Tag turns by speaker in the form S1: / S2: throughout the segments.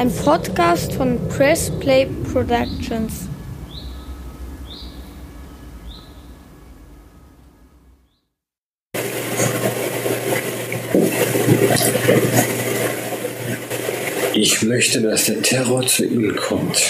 S1: Ein Podcast von Press Play Productions.
S2: Ich möchte, dass der Terror zu Ihnen kommt.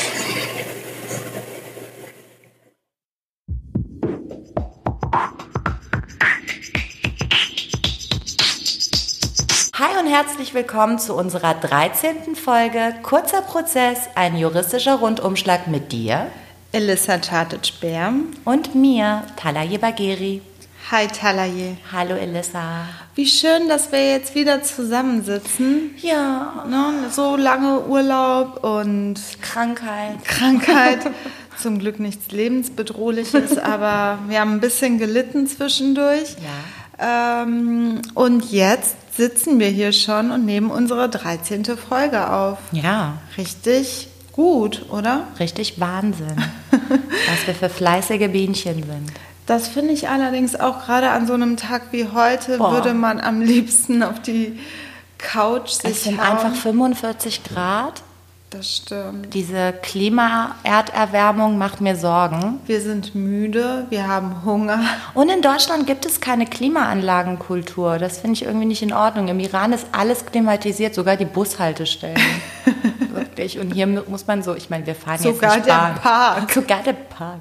S3: Herzlich willkommen zu unserer 13. Folge Kurzer Prozess, ein juristischer Rundumschlag mit dir
S4: Elissa Chartic-Bär.
S3: und mir, Talaye Bagheri.
S4: Hi Talaye.
S3: Hallo Elissa.
S4: Wie schön, dass wir jetzt wieder zusammensitzen.
S3: Ja,
S4: Ne? So lange Urlaub und
S3: Krankheit.
S4: Krankheit. Zum Glück nichts Lebensbedrohliches, aber wir haben ein bisschen gelitten zwischendurch.
S3: Ja.
S4: Ähm, und jetzt sitzen wir hier schon und nehmen unsere 13. Folge auf.
S3: Ja,
S4: Richtig gut, oder?
S3: richtig Wahnsinn, was wir für fleißige Bienchen sind.
S4: Das finde ich allerdings auch gerade an so einem Tag wie heute,
S3: Boah.
S4: würde man am liebsten auf die Couch sich
S3: Es sind
S4: hauen.
S3: einfach 45 Grad.
S4: Das stimmt.
S3: Diese Klima-Erderwärmung macht mir Sorgen.
S4: Wir sind müde, wir haben Hunger.
S3: Und in Deutschland gibt es keine Klimaanlagenkultur. Das finde ich irgendwie nicht in Ordnung. Im Iran ist alles klimatisiert, sogar die Bushaltestellen. Wirklich. Und hier mu- muss man so, ich meine, wir fahren
S4: Sogar
S3: jetzt nicht
S4: der
S3: Bahn.
S4: Park.
S3: Sogar der Park.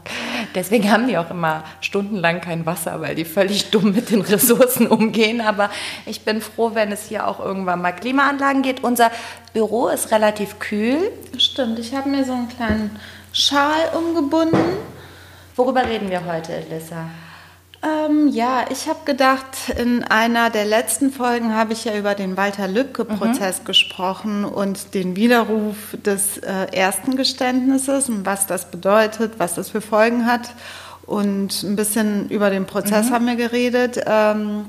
S3: Deswegen haben die auch immer stundenlang kein Wasser, weil die völlig dumm mit den Ressourcen umgehen. Aber ich bin froh, wenn es hier auch irgendwann mal Klimaanlagen geht. Unser Büro ist relativ kühl.
S4: Stimmt, ich habe mir so einen kleinen Schal umgebunden.
S3: Worüber reden wir heute, Elissa?
S4: Ähm, ja, ich habe gedacht, in einer der letzten Folgen habe ich ja über den Walter
S3: Mhm.
S4: Lübcke-Prozess gesprochen und den Widerruf des äh, ersten Geständnisses und was das bedeutet, was das für Folgen hat. Und ein bisschen über den Prozess
S3: Mhm.
S4: haben wir geredet, ähm,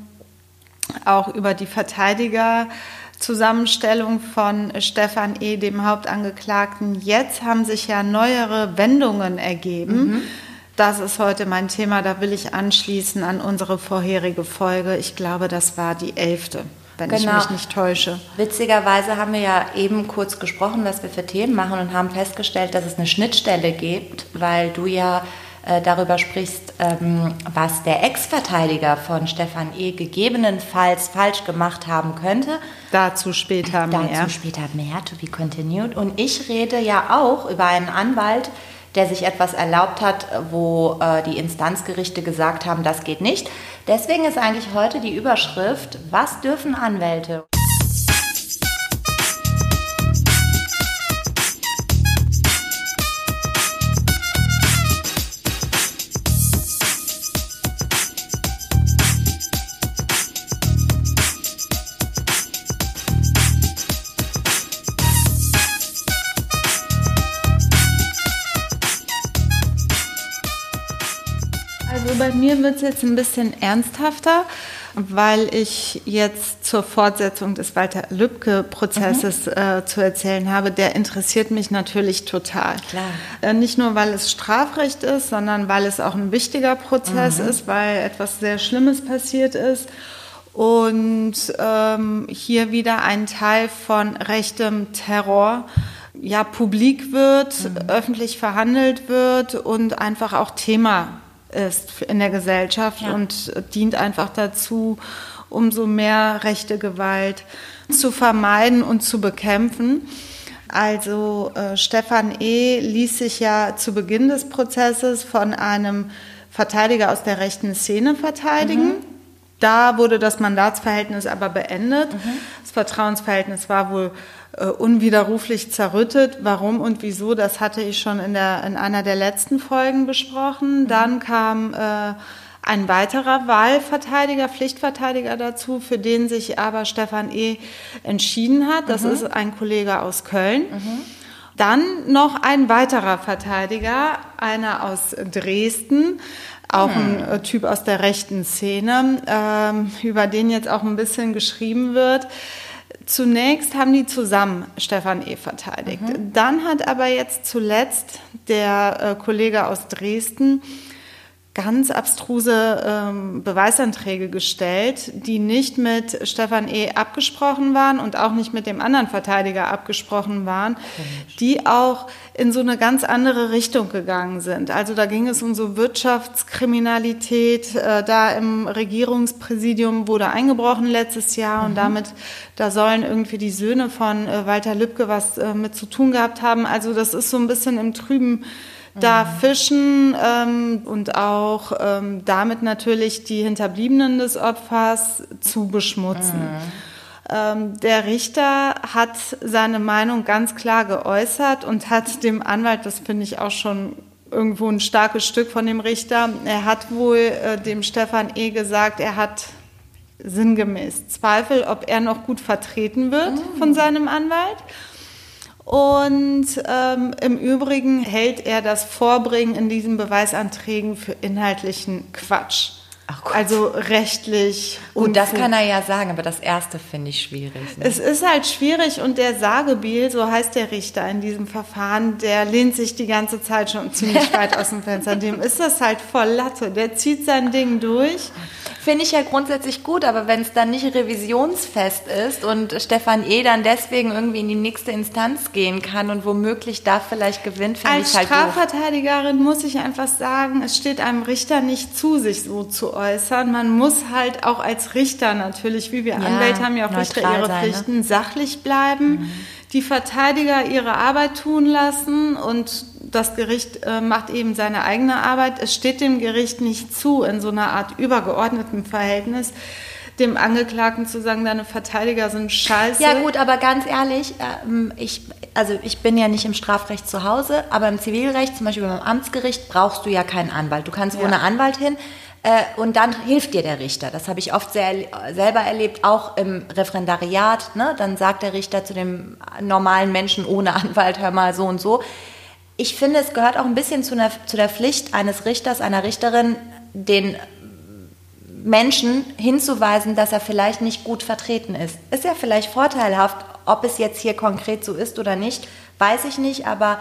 S4: auch über die Verteidigerzusammenstellung von Stefan E., dem Hauptangeklagten. Jetzt haben sich ja neuere Wendungen ergeben. Das ist heute mein Thema, da will ich anschließen an unsere vorherige Folge. Ich glaube, das war die elfte, wenn ich
S3: Genau.
S4: mich nicht täusche.
S3: Witzigerweise haben wir ja eben kurz gesprochen, was wir für Themen machen und haben festgestellt, dass es eine Schnittstelle gibt, weil du ja äh, darüber sprichst, ähm, was der Ex-Verteidiger von Stefan E. gegebenenfalls falsch gemacht haben könnte.
S4: Dazu später mehr.
S3: Dazu später mehr, to be continued. Und ich rede ja auch über einen Anwalt, der sich etwas erlaubt hat, wo äh, die Instanzgerichte gesagt haben, das geht nicht. Deswegen ist eigentlich heute die Überschrift, was dürfen Anwälte?
S4: Bei mir wird es jetzt ein bisschen ernsthafter, weil ich jetzt zur Fortsetzung des Walter Lübcke-Prozesses äh, zu erzählen habe. Der interessiert mich natürlich total.
S3: Klar.
S4: Äh, nicht nur, weil es Strafrecht ist, sondern weil es auch ein wichtiger Prozess ist, weil etwas sehr Schlimmes passiert ist. Und ähm, hier wieder ein Teil von rechtem Terror ja publik wird, öffentlich verhandelt wird und einfach auch Thema ist in der Gesellschaft
S3: Ja.
S4: und dient einfach dazu, umso mehr rechte Gewalt zu vermeiden und zu bekämpfen. Also äh, Stefan E. ließ sich ja zu Beginn des Prozesses von einem Verteidiger aus der rechten Szene verteidigen. Da wurde das Mandatsverhältnis aber beendet. Das Vertrauensverhältnis war wohl unwiderruflich zerrüttet. Warum und wieso, das hatte ich schon in, der, in einer der letzten Folgen besprochen. Dann kam äh, ein weiterer Wahlverteidiger, Pflichtverteidiger dazu, für den sich aber Stefan E. entschieden hat. Das ist ein Kollege aus Köln. Dann noch ein weiterer Verteidiger, einer aus Dresden, auch ein äh, Typ aus der rechten Szene, ähm, über den jetzt auch ein bisschen geschrieben wird. Zunächst haben die zusammen Stefan E. verteidigt. Dann hat aber jetzt zuletzt der äh, Kollege aus Dresden ganz abstruse ähm, Beweisanträge gestellt, die nicht mit Stefan E. abgesprochen waren und auch nicht mit dem anderen Verteidiger abgesprochen waren, die auch in so eine ganz andere Richtung gegangen sind. Also da ging es um so Wirtschaftskriminalität. Äh, da im Regierungspräsidium wurde eingebrochen letztes Jahr mhm. und damit, da sollen irgendwie die Söhne von äh, Walter Lübcke was äh, mit zu tun gehabt haben. Also das ist so ein bisschen im Trüben da mhm. fischen ähm, und auch ähm, damit natürlich die Hinterbliebenen des Opfers zu beschmutzen. Mhm. Ähm, der Richter hat seine Meinung ganz klar geäußert und hat dem Anwalt, das finde ich auch schon irgendwo ein starkes Stück von dem Richter, er hat wohl äh, dem Stefan E. gesagt, er hat sinngemäß Zweifel, ob er noch gut vertreten wird mhm. von seinem Anwalt. Und ähm, im Übrigen hält er das Vorbringen in diesen Beweisanträgen für inhaltlichen Quatsch. Also rechtlich.
S3: Und das kann er ja sagen, aber das erste finde ich schwierig.
S4: Ne? Es ist halt schwierig und der Sagebiel, so heißt der Richter in diesem Verfahren, der lehnt sich die ganze Zeit schon ziemlich weit aus dem Fenster. Dem ist das halt voll Latte. Der zieht sein Ding durch.
S3: Finde ich ja grundsätzlich gut, aber wenn es dann nicht revisionsfest ist und Stefan E. dann deswegen irgendwie in die nächste Instanz gehen kann und womöglich da vielleicht gewinnt, finde ich halt
S4: Als Strafverteidigerin doof. muss ich einfach sagen, es steht einem Richter nicht zu, sich so zu äußern. Man muss halt auch als Richter natürlich, wie wir ja, Anwälte haben ja auch Richter ihre sein, ne? Pflichten, ne? sachlich bleiben. Mhm die Verteidiger ihre Arbeit tun lassen und das Gericht äh, macht eben seine eigene Arbeit. Es steht dem Gericht nicht zu, in so einer Art übergeordneten Verhältnis dem Angeklagten zu sagen, deine Verteidiger sind scheiße.
S3: Ja gut, aber ganz ehrlich, ähm, ich, also ich bin ja nicht im Strafrecht zu Hause, aber im Zivilrecht, zum Beispiel beim Amtsgericht, brauchst du ja keinen Anwalt. Du kannst ja. ohne Anwalt hin. Äh, und dann hilft dir der Richter. Das habe ich oft sehr, selber erlebt, auch im Referendariat. Ne? Dann sagt der Richter zu dem normalen Menschen ohne Anwalt, hör mal so und so. Ich finde, es gehört auch ein bisschen zu, einer, zu der Pflicht eines Richters, einer Richterin, den Menschen hinzuweisen, dass er vielleicht nicht gut vertreten ist. Ist ja vielleicht vorteilhaft, ob es jetzt hier konkret so ist oder nicht, weiß ich nicht, aber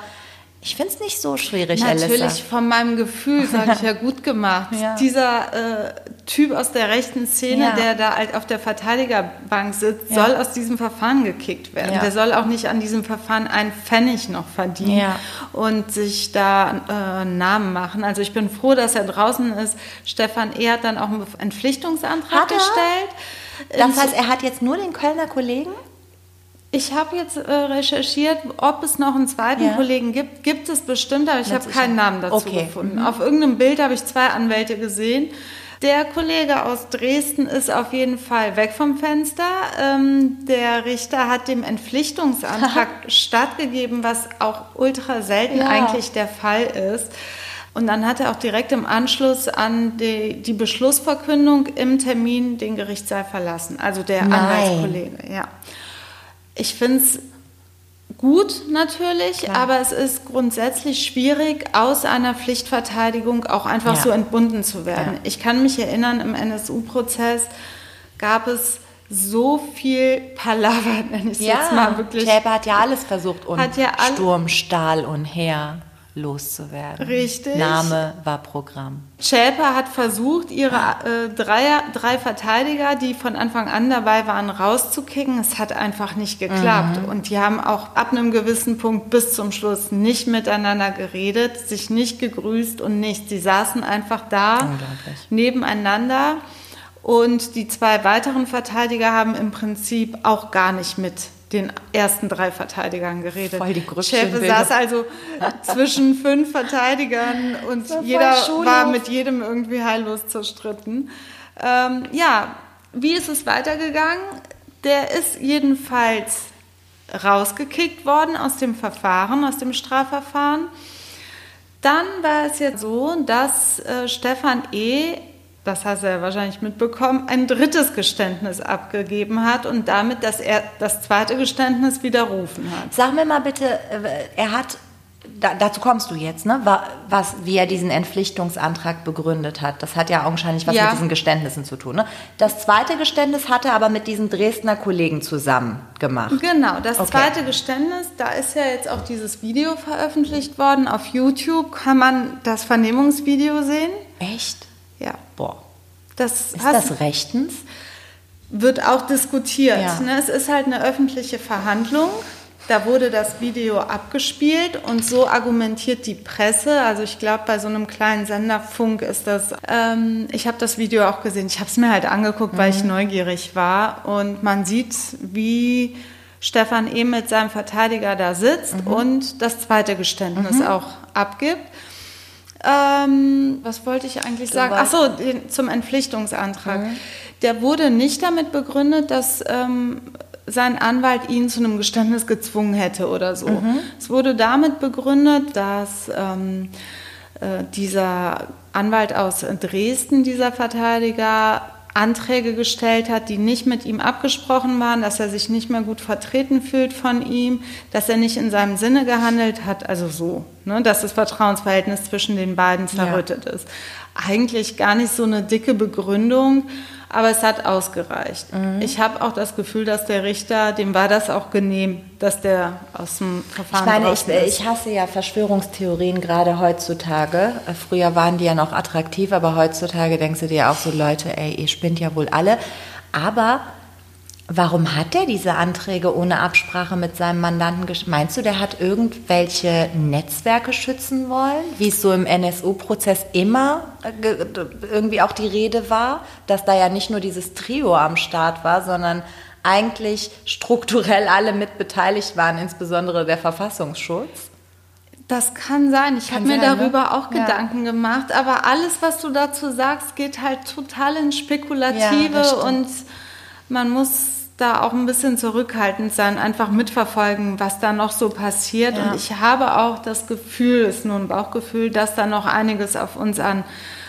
S3: ich finde es nicht so schwierig,
S4: Natürlich,
S3: Alissa.
S4: von meinem Gefühl, sage ich ja, gut gemacht. ja. Dieser äh, Typ aus der rechten Szene, ja. der da halt auf der Verteidigerbank sitzt, ja. soll aus diesem Verfahren gekickt werden. Der soll auch nicht an diesem Verfahren einen Pfennig noch verdienen und sich da äh, Namen machen. Also ich bin froh, dass er draußen ist. Stefan E. hat dann auch einen Entpflichtungsantrag gestellt.
S3: Das heißt, er hat jetzt nur den Kölner Kollegen?
S4: Ich habe jetzt äh, recherchiert, ob es noch einen zweiten ja. Kollegen gibt. Gibt es bestimmt, aber ich habe keinen Namen dazu okay. gefunden. Mhm. Auf irgendeinem Bild habe ich zwei Anwälte gesehen. Der Kollege aus Dresden ist auf jeden Fall weg vom Fenster. Ähm, der Richter hat dem Entpflichtungsantrag stattgegeben, was auch ultra selten ja. eigentlich der Fall ist. Und dann hat er auch direkt im Anschluss an die, die Beschlussverkündung im Termin den Gerichtssaal verlassen. Also der Nein. Anwaltskollege, ja. Ich finde es gut natürlich, Klar. aber es ist grundsätzlich schwierig, aus einer Pflichtverteidigung auch einfach ja. so entbunden zu werden. Ja. Ich kann mich erinnern, im NSU-Prozess gab es so viel Palaver, nenne ich es ja. jetzt mal wirklich.
S3: Schäpe hat ja alles versucht und hat ja Sturm, Stahl und Heer loszuwerden.
S4: Richtig.
S3: Name war Programm.
S4: Schäper hat versucht, ihre äh, drei, drei Verteidiger, die von Anfang an dabei waren, rauszukicken. Es hat einfach nicht geklappt. Mhm. Und die haben auch ab einem gewissen Punkt bis zum Schluss nicht miteinander geredet, sich nicht gegrüßt und nichts. Sie saßen einfach da nebeneinander. Und die zwei weiteren Verteidiger haben im Prinzip auch gar nicht mit den ersten drei Verteidigern geredet.
S3: Voll die
S4: Schäfe saß also zwischen fünf Verteidigern und jeder war mit jedem irgendwie heillos zerstritten. Ähm, ja, wie ist es weitergegangen? Der ist jedenfalls rausgekickt worden aus dem Verfahren, aus dem Strafverfahren. Dann war es jetzt so, dass äh, Stefan E das hast du ja wahrscheinlich mitbekommen, ein drittes Geständnis abgegeben hat und damit, dass er das zweite Geständnis widerrufen hat.
S3: Sag mir mal bitte, äh, er hat, da, dazu kommst du jetzt, ne, was, wie er diesen Entpflichtungsantrag begründet hat. Das hat ja augenscheinlich was ja. mit diesen Geständnissen zu tun. Ne? Das zweite Geständnis hat er aber mit diesen Dresdner Kollegen zusammen gemacht.
S4: Genau, das okay. zweite Geständnis, da ist ja jetzt auch dieses Video veröffentlicht worden. Auf YouTube kann man das Vernehmungsvideo sehen.
S3: Echt?
S4: Ja.
S3: Boah.
S4: Das
S3: Ist das rechtens?
S4: wird auch diskutiert.
S3: Ja.
S4: Ne? Es ist halt eine öffentliche Verhandlung. Da wurde das Video abgespielt und so argumentiert die Presse. Also ich glaube, bei so einem kleinen Sender Funk ist das. Ähm, ich habe das Video auch gesehen. Ich habe es mir halt angeguckt, weil ich neugierig war. Und man sieht, wie Stefan E. mit seinem Verteidiger da sitzt und das zweite Geständnis auch abgibt. Ähm, was wollte ich eigentlich sagen? Ach so, den, zum Entpflichtungsantrag. Der wurde nicht damit begründet, dass ähm, sein Anwalt ihn zu einem Geständnis gezwungen hätte oder so. Es wurde damit begründet, dass ähm, äh, dieser Anwalt aus Dresden, dieser Verteidiger, Anträge gestellt hat, die nicht mit ihm abgesprochen waren, dass er sich nicht mehr gut vertreten fühlt von ihm, dass er nicht in seinem Sinne gehandelt hat, also so, ne, dass das Vertrauensverhältnis zwischen den beiden zerrüttet ist. Eigentlich gar nicht so eine dicke Begründung, aber es hat ausgereicht. Ich habe auch das Gefühl, dass der Richter, dem war das auch genehm, dass der aus dem
S3: Ich
S4: Verfahren
S3: meine, ich,
S4: draußen ist.
S3: ich hasse ja Verschwörungstheorien gerade heutzutage. Äh, Früher waren die ja noch attraktiv, aber heutzutage denkst du dir auch so, Leute, ey, ihr spinnt ja wohl alle. Aber warum hat der diese Anträge ohne Absprache mit seinem Mandanten gesch- Meinst du, der hat irgendwelche Netzwerke schützen wollen, wie es so im NSU-Prozess immer äh, irgendwie auch die Rede war, dass da ja nicht nur dieses Trio am Start war, sondern eigentlich strukturell alle mit beteiligt waren, insbesondere der Verfassungsschutz?
S4: Das kann sein. Ich habe mir
S3: sein, ne?
S4: darüber auch
S3: Ja.
S4: Gedanken gemacht. Aber alles, was du dazu sagst, geht halt total ins
S3: Ja,
S4: Spekulative
S3: stimmt.
S4: und man muss da auch ein bisschen zurückhaltend sein, einfach mitverfolgen, was da noch so passiert.
S3: Ja.
S4: Und ich habe auch das Gefühl, ist nur ein Bauchgefühl, dass da noch einiges auf uns an,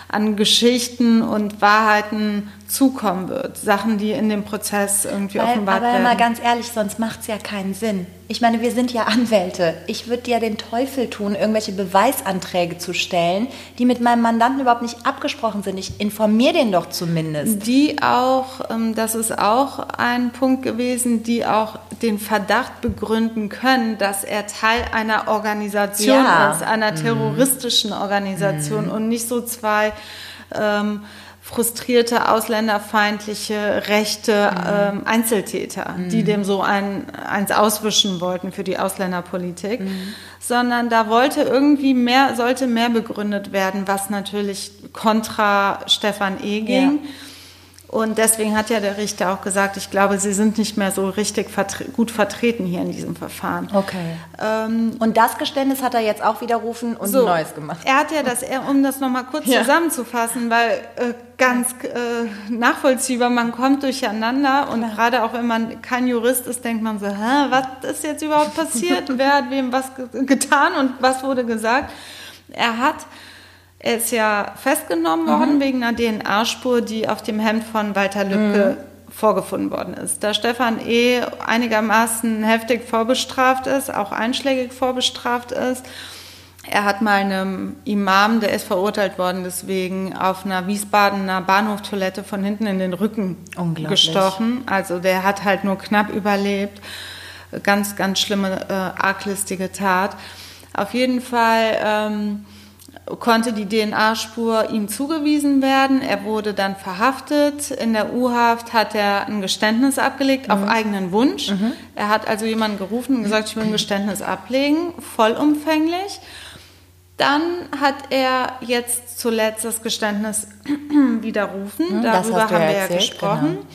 S4: an Geschichten und Wahrheiten zukommen wird. Sachen, die in dem Prozess irgendwie
S3: Weil,
S4: offenbart
S3: aber
S4: werden.
S3: mal ganz ehrlich, sonst macht es ja keinen Sinn. Ich meine, wir sind ja Anwälte. Ich würde ja den Teufel tun, irgendwelche Beweisanträge zu stellen, die mit meinem Mandanten überhaupt nicht abgesprochen sind. Ich informiere den doch zumindest.
S4: Die auch, ähm, das ist auch ein Punkt gewesen, die auch den Verdacht begründen können, dass er Teil einer Organisation
S3: Ja.
S4: ist, einer terroristischen Organisation und nicht so zwei ähm, frustrierte, ausländerfeindliche, rechte ähm, Einzeltäter, die dem so ein, eins auswischen wollten für die Ausländerpolitik, sondern da wollte irgendwie mehr, sollte mehr begründet werden, was natürlich kontra Stefan E. ging.
S3: Ja.
S4: Und deswegen hat ja der Richter auch gesagt, ich glaube, sie sind nicht mehr so richtig vertre gut vertreten hier in diesem Verfahren.
S3: Okay.
S4: Ähm,
S3: Und das Geständnis hat er jetzt auch widerrufen und ein neues gemacht.
S4: er hat ja das, um das nochmal kurz
S3: Ja.
S4: zusammenzufassen, weil äh, ganz äh, nachvollziehbar, man kommt durcheinander und gerade auch wenn man kein Jurist ist, denkt man so, Hä, was ist jetzt überhaupt passiert? Wer hat wem was ge getan und was wurde gesagt? Er hat, er ist ja festgenommen worden wegen einer DNA-Spur, die auf dem Hemd von Walter Lübcke vorgefunden worden ist. Da Stefan E. einigermaßen heftig vorbestraft ist, auch einschlägig vorbestraft ist, er hat mal einem Imam, der ist verurteilt worden, deswegen auf einer Wiesbadener Bahnhoftoilette von hinten in den Rücken gestochen. Also der hat halt nur knapp überlebt. Ganz, ganz schlimme, äh, arglistige Tat. Auf jeden Fall ähm, konnte die DNA-Spur ihm zugewiesen werden. Er wurde dann verhaftet. In der U-Haft hat er ein Geständnis abgelegt auf eigenen Wunsch. Er hat also jemanden gerufen und gesagt, ich will ein Geständnis ablegen, vollumfänglich. Dann hat er jetzt zuletzt das Geständnis widerrufen.
S3: das
S4: Darüber haben wir ja gesprochen.
S3: genau.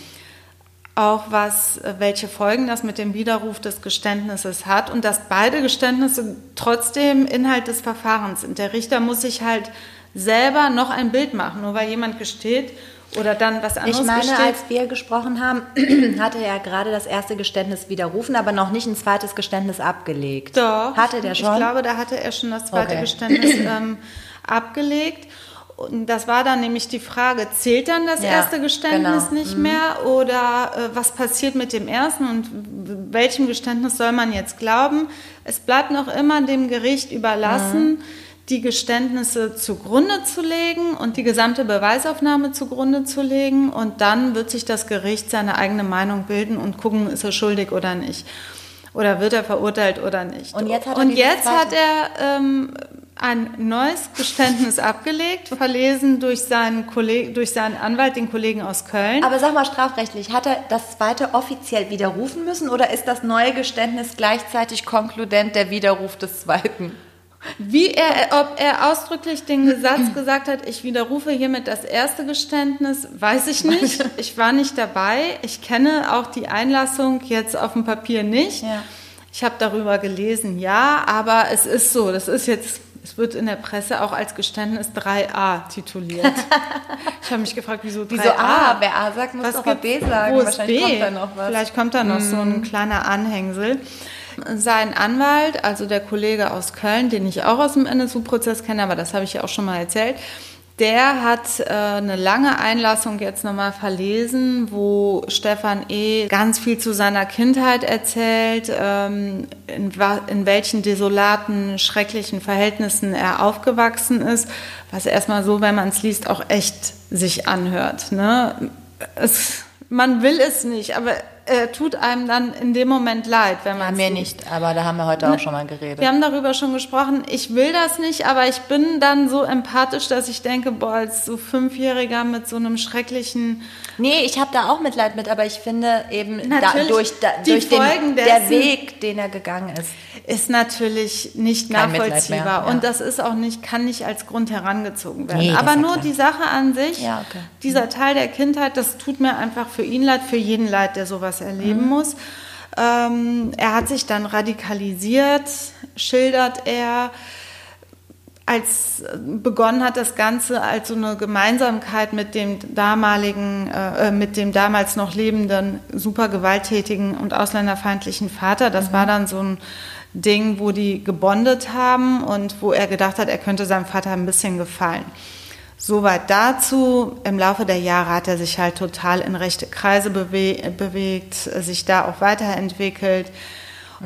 S4: Auch was, äh, welche Folgen das mit dem Widerruf des Geständnisses hat und dass beide Geständnisse trotzdem Inhalt des Verfahrens sind. Der Richter muss sich halt selber noch ein Bild machen, nur weil jemand gesteht oder dann was anderes
S3: Ich meine,
S4: gesteht.
S3: als wir gesprochen haben, hatte er gerade das erste Geständnis widerrufen, aber noch nicht ein zweites Geständnis abgelegt.
S4: Doch.
S3: Hatte der schon?
S4: Ich glaube, da hatte er schon das zweite
S3: Okay.
S4: Geständnis ähm, abgelegt. Und das war dann nämlich die Frage, zählt dann das
S3: Ja,
S4: erste Geständnis
S3: genau.
S4: nicht mehr oder äh, was passiert mit dem ersten und welchem Geständnis soll man jetzt glauben? Es bleibt noch immer dem Gericht überlassen, die Geständnisse zugrunde zu legen und die gesamte Beweisaufnahme zugrunde zu legen und dann wird sich das Gericht seine eigene Meinung bilden und gucken, ist er schuldig oder nicht. Oder wird er verurteilt oder nicht.
S3: Und jetzt hat er
S4: Und jetzt hat er ähm, ein neues Geständnis abgelegt, verlesen durch seinen, Kolleg durch seinen Anwalt, den Kollegen aus Köln.
S3: Aber sag mal strafrechtlich, hat er das zweite offiziell widerrufen müssen oder ist das neue Geständnis gleichzeitig konkludent der Widerruf des zweiten?
S4: Wie er, ob er ausdrücklich den Satz gesagt hat, ich widerrufe hiermit das erste Geständnis, weiß ich nicht. Ich war nicht dabei. Ich kenne auch die Einlassung jetzt auf dem Papier nicht.
S3: Ja.
S4: Ich habe darüber gelesen, ja, aber es ist so, das ist jetzt, es wird in der Presse auch als Geständnis 3a tituliert. ich habe mich gefragt, wieso 3a?
S3: Wieso A? Wer A sagt, muss
S4: Was gibt-
S3: B sagen. Wahrscheinlich
S4: B?
S3: kommt da noch was. Mhm.
S4: Vielleicht kommt da noch so ein kleiner Anhängsel. Sein Anwalt, also der Kollege aus Köln, den ich auch aus dem NSU-Prozess kenne, aber das habe ich ja auch schon mal erzählt, der hat äh, eine lange Einlassung jetzt nochmal verlesen, wo Stefan E. ganz viel zu seiner Kindheit erzählt, ähm, in, in welchen desolaten, schrecklichen Verhältnissen er aufgewachsen ist, was erstmal so, wenn man es liest, auch echt sich anhört. Ne? Es, man will es nicht, aber er tut einem dann in dem Moment leid, wenn man
S3: Ja, mir nicht, aber da haben wir heute auch schon mal geredet.
S4: Wir haben darüber schon gesprochen. Ich will das nicht, aber ich bin dann so empathisch, dass ich denke, boah, als so Fünfjähriger mit so einem schrecklichen
S3: Nee, ich habe da auch Mitleid mit, aber ich finde eben da, durch, da, durch den, der Weg, den er gegangen ist.
S4: ist natürlich nicht
S3: Kein
S4: nachvollziehbar
S3: mehr, ja.
S4: und das ist auch nicht kann nicht als Grund herangezogen werden.
S3: Nee,
S4: Aber nur
S3: klar.
S4: die Sache an sich,
S3: Ja, okay.
S4: dieser Teil der Kindheit, das tut mir einfach für ihn leid, für jeden leid, der sowas erleben
S3: Mhm.
S4: muss. Ähm, er hat sich dann radikalisiert, schildert er als äh, begonnen hat das Ganze als so eine Gemeinsamkeit mit dem damaligen, äh, äh, mit dem damals noch lebenden, super gewalttätigen und ausländerfeindlichen Vater. Das war dann so ein Ding, wo die gebondet haben und wo er gedacht hat, er könnte seinem Vater ein bisschen gefallen. Soweit dazu. Im Laufe der Jahre hat er sich halt total in rechte Kreise bewe bewegt, sich da auch weiterentwickelt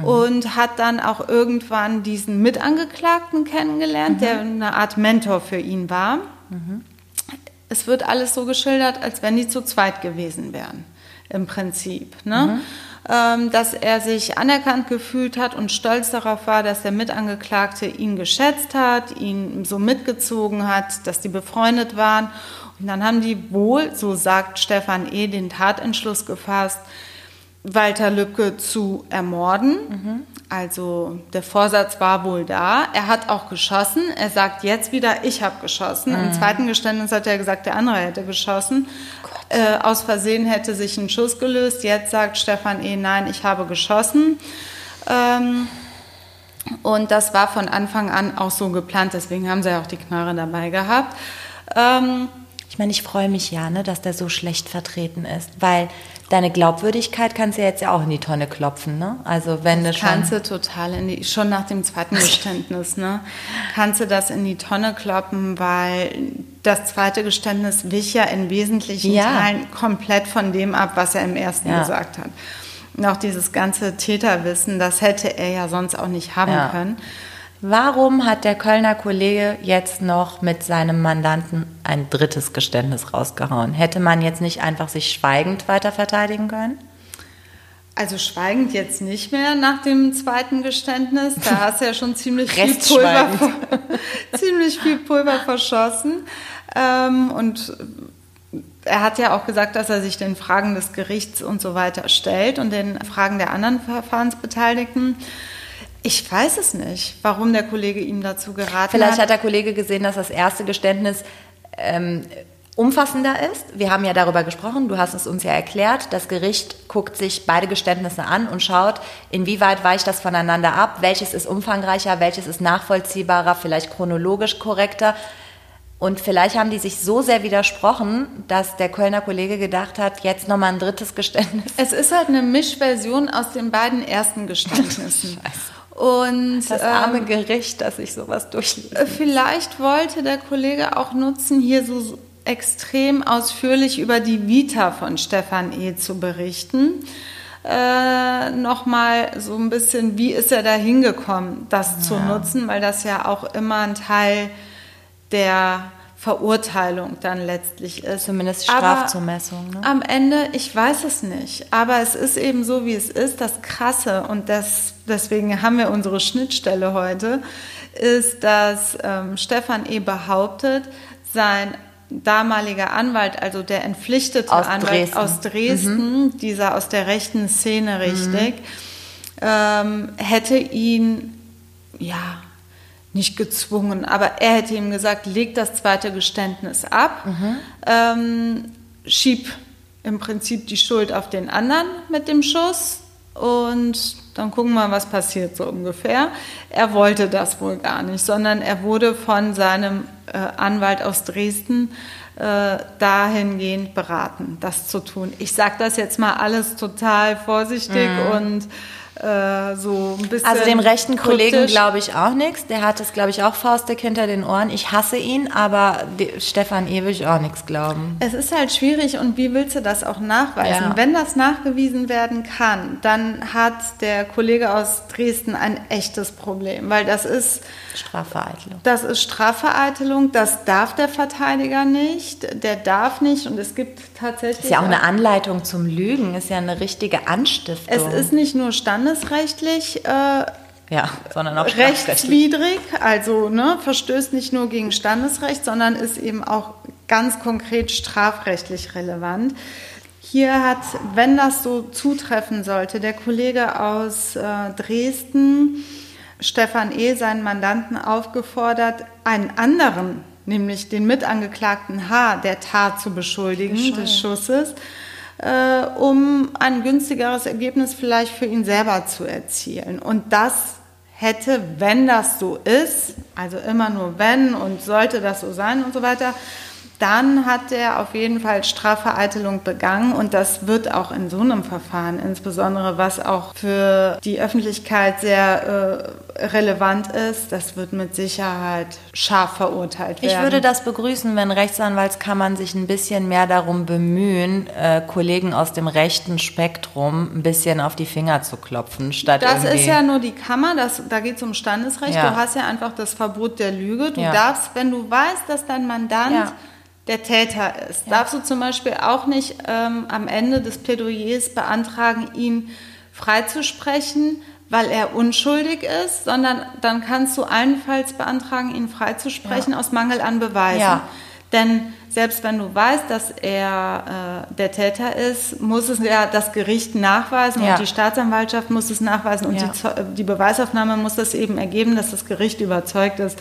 S4: und hat dann auch irgendwann diesen Mitangeklagten kennengelernt, der eine Art Mentor für ihn war. Es wird alles so geschildert, als wenn die zu zweit gewesen wären, im Prinzip. Ne? Ähm, dass er sich anerkannt gefühlt hat und stolz darauf war, dass der Mitangeklagte ihn geschätzt hat, ihn so mitgezogen hat, dass die befreundet waren. Und dann haben die wohl, so sagt Stefan E., den Tatentschluss gefasst, Walter Lübcke zu ermorden. Also der Vorsatz war wohl da. Er hat auch geschossen. Er sagt jetzt wieder, ich habe geschossen. Im zweiten Geständnis hat er gesagt, der andere hätte geschossen. Äh, aus Versehen hätte sich ein Schuss gelöst. Jetzt sagt Stefan E., nein, ich habe geschossen. Ähm, und das war von Anfang an auch so geplant. Deswegen haben sie ja auch die Knarre dabei gehabt. Ähm,
S3: Ich meine, ich freue mich ja, ne, dass der so schlecht vertreten ist, weil deine Glaubwürdigkeit kannst du ja jetzt ja auch in die Tonne klopfen, ne? Also wenn du schon...
S4: Kannst du total in die, schon nach dem zweiten Geständnis, ne? Kannst du das in die Tonne kloppen, weil das zweite Geständnis wich ja in wesentlichen
S3: Ja.
S4: Teilen komplett von dem ab, was er im ersten
S3: Ja.
S4: gesagt hat. Und auch dieses ganze Täterwissen, das hätte er ja sonst auch nicht haben
S3: Ja.
S4: können.
S3: Warum hat der Kölner Kollege jetzt noch mit seinem Mandanten ein drittes Geständnis rausgehauen? Hätte man jetzt nicht einfach sich schweigend weiter verteidigen können?
S4: Also schweigend jetzt nicht mehr nach dem zweiten Geständnis. Da hast du ja schon ziemlich viel Pulver, ziemlich viel Pulver verschossen. Ähm, und er hat ja auch gesagt, dass er sich den Fragen des Gerichts und so weiter stellt und den Fragen der anderen Verfahrensbeteiligten. Ich weiß es nicht, warum der Kollege ihm dazu geraten
S3: Vielleicht
S4: hat.
S3: hat der Kollege gesehen, dass das erste Geständnis ähm, umfassender ist. Wir haben ja darüber gesprochen, du hast es uns ja erklärt. Das Gericht guckt sich beide Geständnisse an und schaut, inwieweit weicht das voneinander ab, welches ist umfangreicher, welches ist nachvollziehbarer, vielleicht chronologisch korrekter. Und vielleicht haben die sich so sehr widersprochen, dass der Kölner Kollege gedacht hat, jetzt nochmal ein drittes Geständnis.
S4: Es ist halt eine Mischversion aus den beiden ersten Geständnissen. Und
S3: Das
S4: ähm,
S3: arme Gericht, dass ich sowas durchliest.
S4: Äh, Vielleicht wollte der Kollege auch nutzen, hier so extrem ausführlich über die Vita von Stefan E. zu berichten. Äh, Nochmal so ein bisschen, wie ist er da hingekommen, das zu nutzen, weil das ja auch immer ein Teil der Verurteilung dann letztlich ist.
S3: Zumindest Strafzumessung.
S4: Ne? Am Ende, ich weiß es nicht, aber es ist eben so, wie es ist. Das Krasse und das, deswegen haben wir unsere Schnittstelle heute, ist, dass ähm, Stefan E. behauptet, sein damaliger Anwalt, also der entpflichtete
S3: aus
S4: Anwalt
S3: Dresden.
S4: aus Dresden, mhm. dieser aus der rechten Szene richtig, mhm. ähm, hätte ihn ja nicht gezwungen, aber er hätte ihm gesagt, leg das zweite Geständnis ab, mhm. ähm, schieb im Prinzip die Schuld auf den anderen mit dem Schuss und dann gucken wir mal, was passiert so ungefähr. Er wollte das wohl gar nicht, sondern er wurde von seinem äh, Anwalt aus Dresden äh, dahingehend beraten, das zu tun. Ich sage das jetzt mal alles total vorsichtig mhm. und äh, so ein bisschen.
S3: Also dem rechten Kollegen glaube ich auch nichts. Der hat es, glaube ich, auch faustdick hinter den Ohren. Ich hasse ihn, aber Stefan E. will ich auch nichts glauben.
S4: Es ist halt schwierig und wie willst du das auch nachweisen? Ja. Wenn das nachgewiesen werden kann, dann hat der Kollege aus Dresden ein echtes Problem, weil das ist
S3: Strafvereitelung.
S4: Das ist Strafvereitelung, das darf der Verteidiger nicht, der darf nicht und es gibt tatsächlich.
S3: Ist ja auch eine Anleitung zum Lügen, ist ja eine richtige Anstiftung.
S4: Es ist nicht nur standesrechtlich. Äh,
S3: ja, sondern auch
S4: rechtswidrig, also ne, verstößt nicht nur gegen Standesrecht, sondern ist eben auch ganz konkret strafrechtlich relevant. Hier hat, wenn das so zutreffen sollte, der Kollege aus äh, Dresden Stefan E. seinen Mandanten aufgefordert, einen anderen, nämlich den Mitangeklagten H. der Tat zu beschuldigen, Bescheid. des Schusses, äh, um ein günstigeres Ergebnis vielleicht für ihn selber zu erzielen. Und das hätte, wenn das so ist, also immer nur wenn und sollte das so sein und so weiter, dann hat er auf jeden Fall Strafvereitelung begangen und das wird auch in so einem Verfahren, insbesondere was auch für die Öffentlichkeit sehr äh, relevant ist, das wird mit Sicherheit scharf verurteilt werden.
S3: Ich würde das begrüßen, wenn Rechtsanwaltskammern sich ein bisschen mehr darum bemühen, äh, Kollegen aus dem rechten Spektrum ein bisschen auf die Finger zu klopfen, statt
S4: Das ist ja nur die Kammer, das, da geht es um Standesrecht. Ja. Du hast ja einfach das Verbot der Lüge. Du ja. darfst, wenn du weißt, dass dein Mandant ja der Täter ist. Ja. Darfst du zum Beispiel auch nicht ähm, am Ende des Plädoyers beantragen, ihn freizusprechen, weil er unschuldig ist, sondern dann kannst du allenfalls beantragen, ihn freizusprechen ja. aus Mangel an Beweisen. Ja. Denn selbst wenn du weißt, dass er äh, der Täter ist, muss es ja das Gericht nachweisen ja. und die Staatsanwaltschaft muss es nachweisen und ja. die, die, Beweisaufnahme muss das eben ergeben, dass das Gericht überzeugt ist,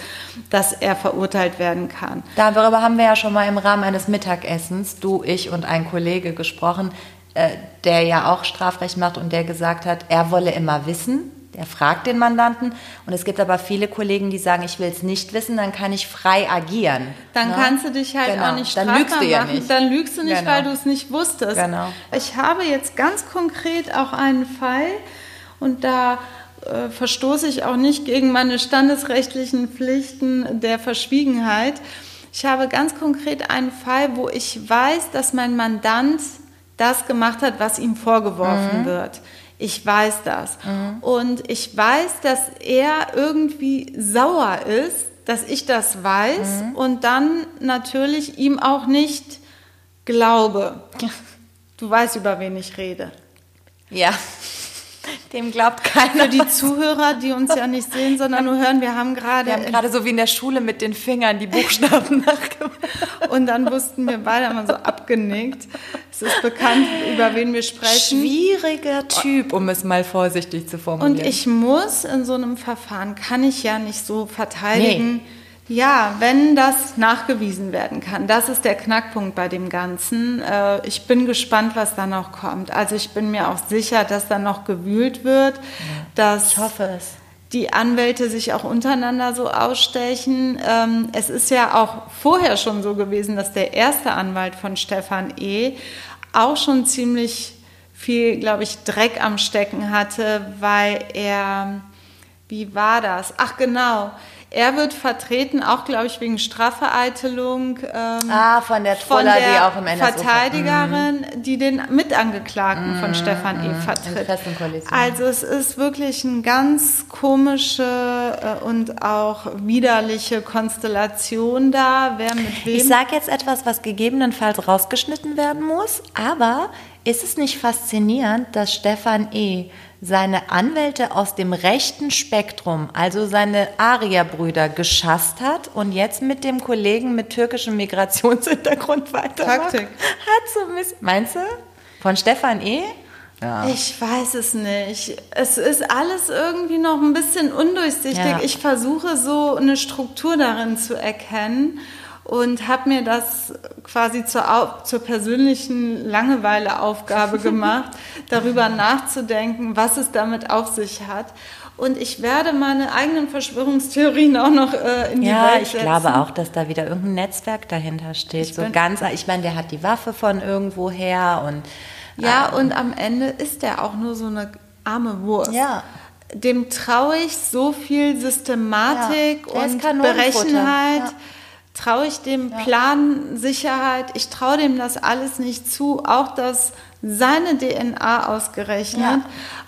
S4: dass er verurteilt werden kann.
S3: Darüber haben wir ja schon mal im Rahmen eines Mittagessens, du, ich und ein Kollege gesprochen, äh, der ja auch Strafrecht macht und der gesagt hat, er wolle immer wissen, er fragt den Mandanten und es gibt aber viele Kollegen, die sagen, ich will es nicht wissen, dann kann ich frei agieren.
S4: Dann
S3: ne?
S4: kannst du dich halt
S3: genau.
S4: auch nicht
S3: strafbar dann lügst du ja
S4: machen.
S3: Nicht.
S4: Dann lügst du nicht,
S3: genau.
S4: weil du es nicht wusstest.
S3: Genau.
S4: Ich habe jetzt ganz konkret auch einen Fall und da äh, verstoße ich auch nicht gegen meine standesrechtlichen Pflichten der Verschwiegenheit. Ich habe ganz konkret einen Fall, wo ich weiß, dass mein Mandant das gemacht hat, was ihm vorgeworfen mhm. wird. Ich weiß das. Mhm. Und ich weiß, dass er irgendwie sauer ist, dass ich das weiß mhm. und dann natürlich ihm auch nicht glaube. Du weißt, über wen ich rede.
S3: Ja. Dem glaubt keiner.
S4: Für die Zuhörer, die uns ja nicht sehen, sondern nur hören, wir haben gerade.
S3: Wir haben gerade so wie in der Schule mit den Fingern die Buchstaben nachgemacht.
S4: Und dann wussten wir beide immer so abgenickt. Es ist bekannt, über wen wir sprechen.
S3: Schwieriger Typ, um es mal vorsichtig zu formulieren.
S4: Und ich muss in so einem Verfahren, kann ich ja nicht so verteidigen. Nee ja, wenn das nachgewiesen werden kann, das ist der Knackpunkt bei dem Ganzen. Äh, ich bin gespannt, was da noch kommt. Also ich bin mir auch sicher, dass da noch gewühlt wird, ja, dass
S3: ich hoffe es.
S4: die Anwälte sich auch untereinander so ausstechen. Ähm, es ist ja auch vorher schon so gewesen, dass der erste Anwalt von Stefan E. auch schon ziemlich viel, glaube ich, Dreck am Stecken hatte, weil er, wie war das? Ach genau, Er wird vertreten, auch glaube ich wegen Strafvereitelung. Ähm,
S3: ah, von der Troller,
S4: von der
S3: die auch im NSU
S4: Verteidigerin, die den Mitangeklagten von Stefan E. vertritt. Also es ist wirklich eine ganz komische äh, und auch widerliche Konstellation da. Wer mit wem?
S3: Ich sage jetzt etwas, was gegebenenfalls rausgeschnitten werden muss, aber ist es nicht faszinierend, dass Stefan E. seine Anwälte aus dem rechten Spektrum, also seine Arierbrüder, geschasst hat und jetzt mit dem Kollegen mit türkischem Migrationshintergrund weitermacht?
S4: Taktik.
S3: Hat so Miss Meinst du? Von Stefan E.? Ja.
S4: Ich weiß es nicht. Es ist alles irgendwie noch ein bisschen undurchsichtig.
S3: Ja.
S4: Ich versuche so eine Struktur darin zu erkennen und habe mir das quasi zur, zur persönlichen Langeweileaufgabe gemacht, darüber nachzudenken, was es damit auf sich hat. Und ich werde meine eigenen Verschwörungstheorien auch noch äh, in die
S3: Ja,
S4: Welt
S3: ich
S4: setzen.
S3: glaube auch, dass da wieder irgendein Netzwerk dahinter steht.
S4: Ich
S3: so ganz, ich meine, der hat die Waffe von irgendwo her und
S4: Ja, und am Ende ist der auch nur so eine arme Wurst.
S3: Ja.
S4: Dem traue ich so viel Systematik
S3: Ja,
S4: und. Berechenheit.
S3: Ja.
S4: Traue ich dem Plan Sicherheit. Ich traue dem das alles nicht zu. Auch dass seine DNA ausgerechnet
S3: Ja.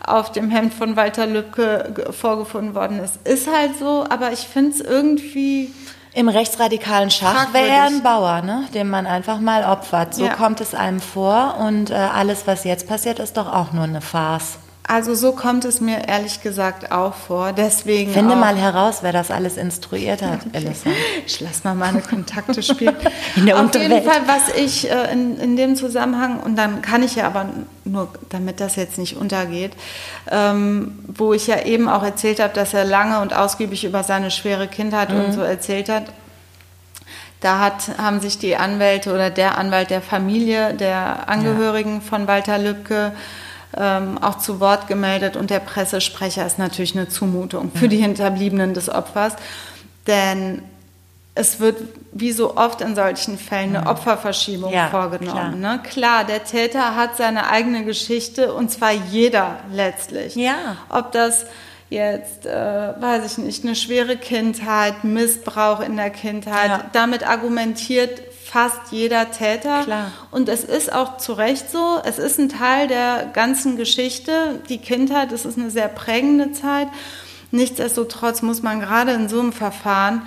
S4: auf dem Hemd von Walter Lübcke ge- vorgefunden worden ist. Ist halt so, aber ich finde es irgendwie.
S3: Im rechtsradikalen Schach wäre er ein Bauer, ne? den man einfach mal opfert. So
S4: Ja.
S3: kommt es einem vor und äh, alles, was jetzt passiert, ist doch auch nur eine Farce.
S4: Also so kommt es mir ehrlich gesagt auch vor. Deswegen
S3: Finde
S4: auch,
S3: mal heraus, wer das alles instruiert hat, Elissa.
S4: Ich lass mal meine Kontakte spielen.
S3: In der
S4: Auf jeden. Fall, was ich äh, in, in dem Zusammenhang, und dann kann ich ja aber nur, damit das jetzt nicht untergeht, ähm, wo ich ja eben auch erzählt habe, dass er lange und ausgiebig über seine schwere Kindheit
S3: Mhm.
S4: und so erzählt hat. Da hat, haben sich die Anwälte oder der Anwalt der Familie, der Angehörigen von Walter Lübcke ähm, auch zu Wort gemeldet und der Pressesprecher ist natürlich eine Zumutung für die Hinterbliebenen des Opfers. Denn es wird wie so oft in solchen Fällen eine Opferverschiebung
S3: Ja,
S4: vorgenommen. Ne? Klar, der Täter hat seine eigene Geschichte und zwar jeder letztlich.
S3: Ja.
S4: Ob das jetzt, äh, weiß ich nicht, eine schwere Kindheit, Missbrauch in der Kindheit,
S3: Ja.
S4: damit argumentiert fast jeder Täter.
S3: Klar.
S4: Und es ist auch zu Recht so, es ist ein Teil der ganzen Geschichte. Die Kindheit, es ist eine sehr prägende Zeit. Nichtsdestotrotz muss man gerade in so einem Verfahren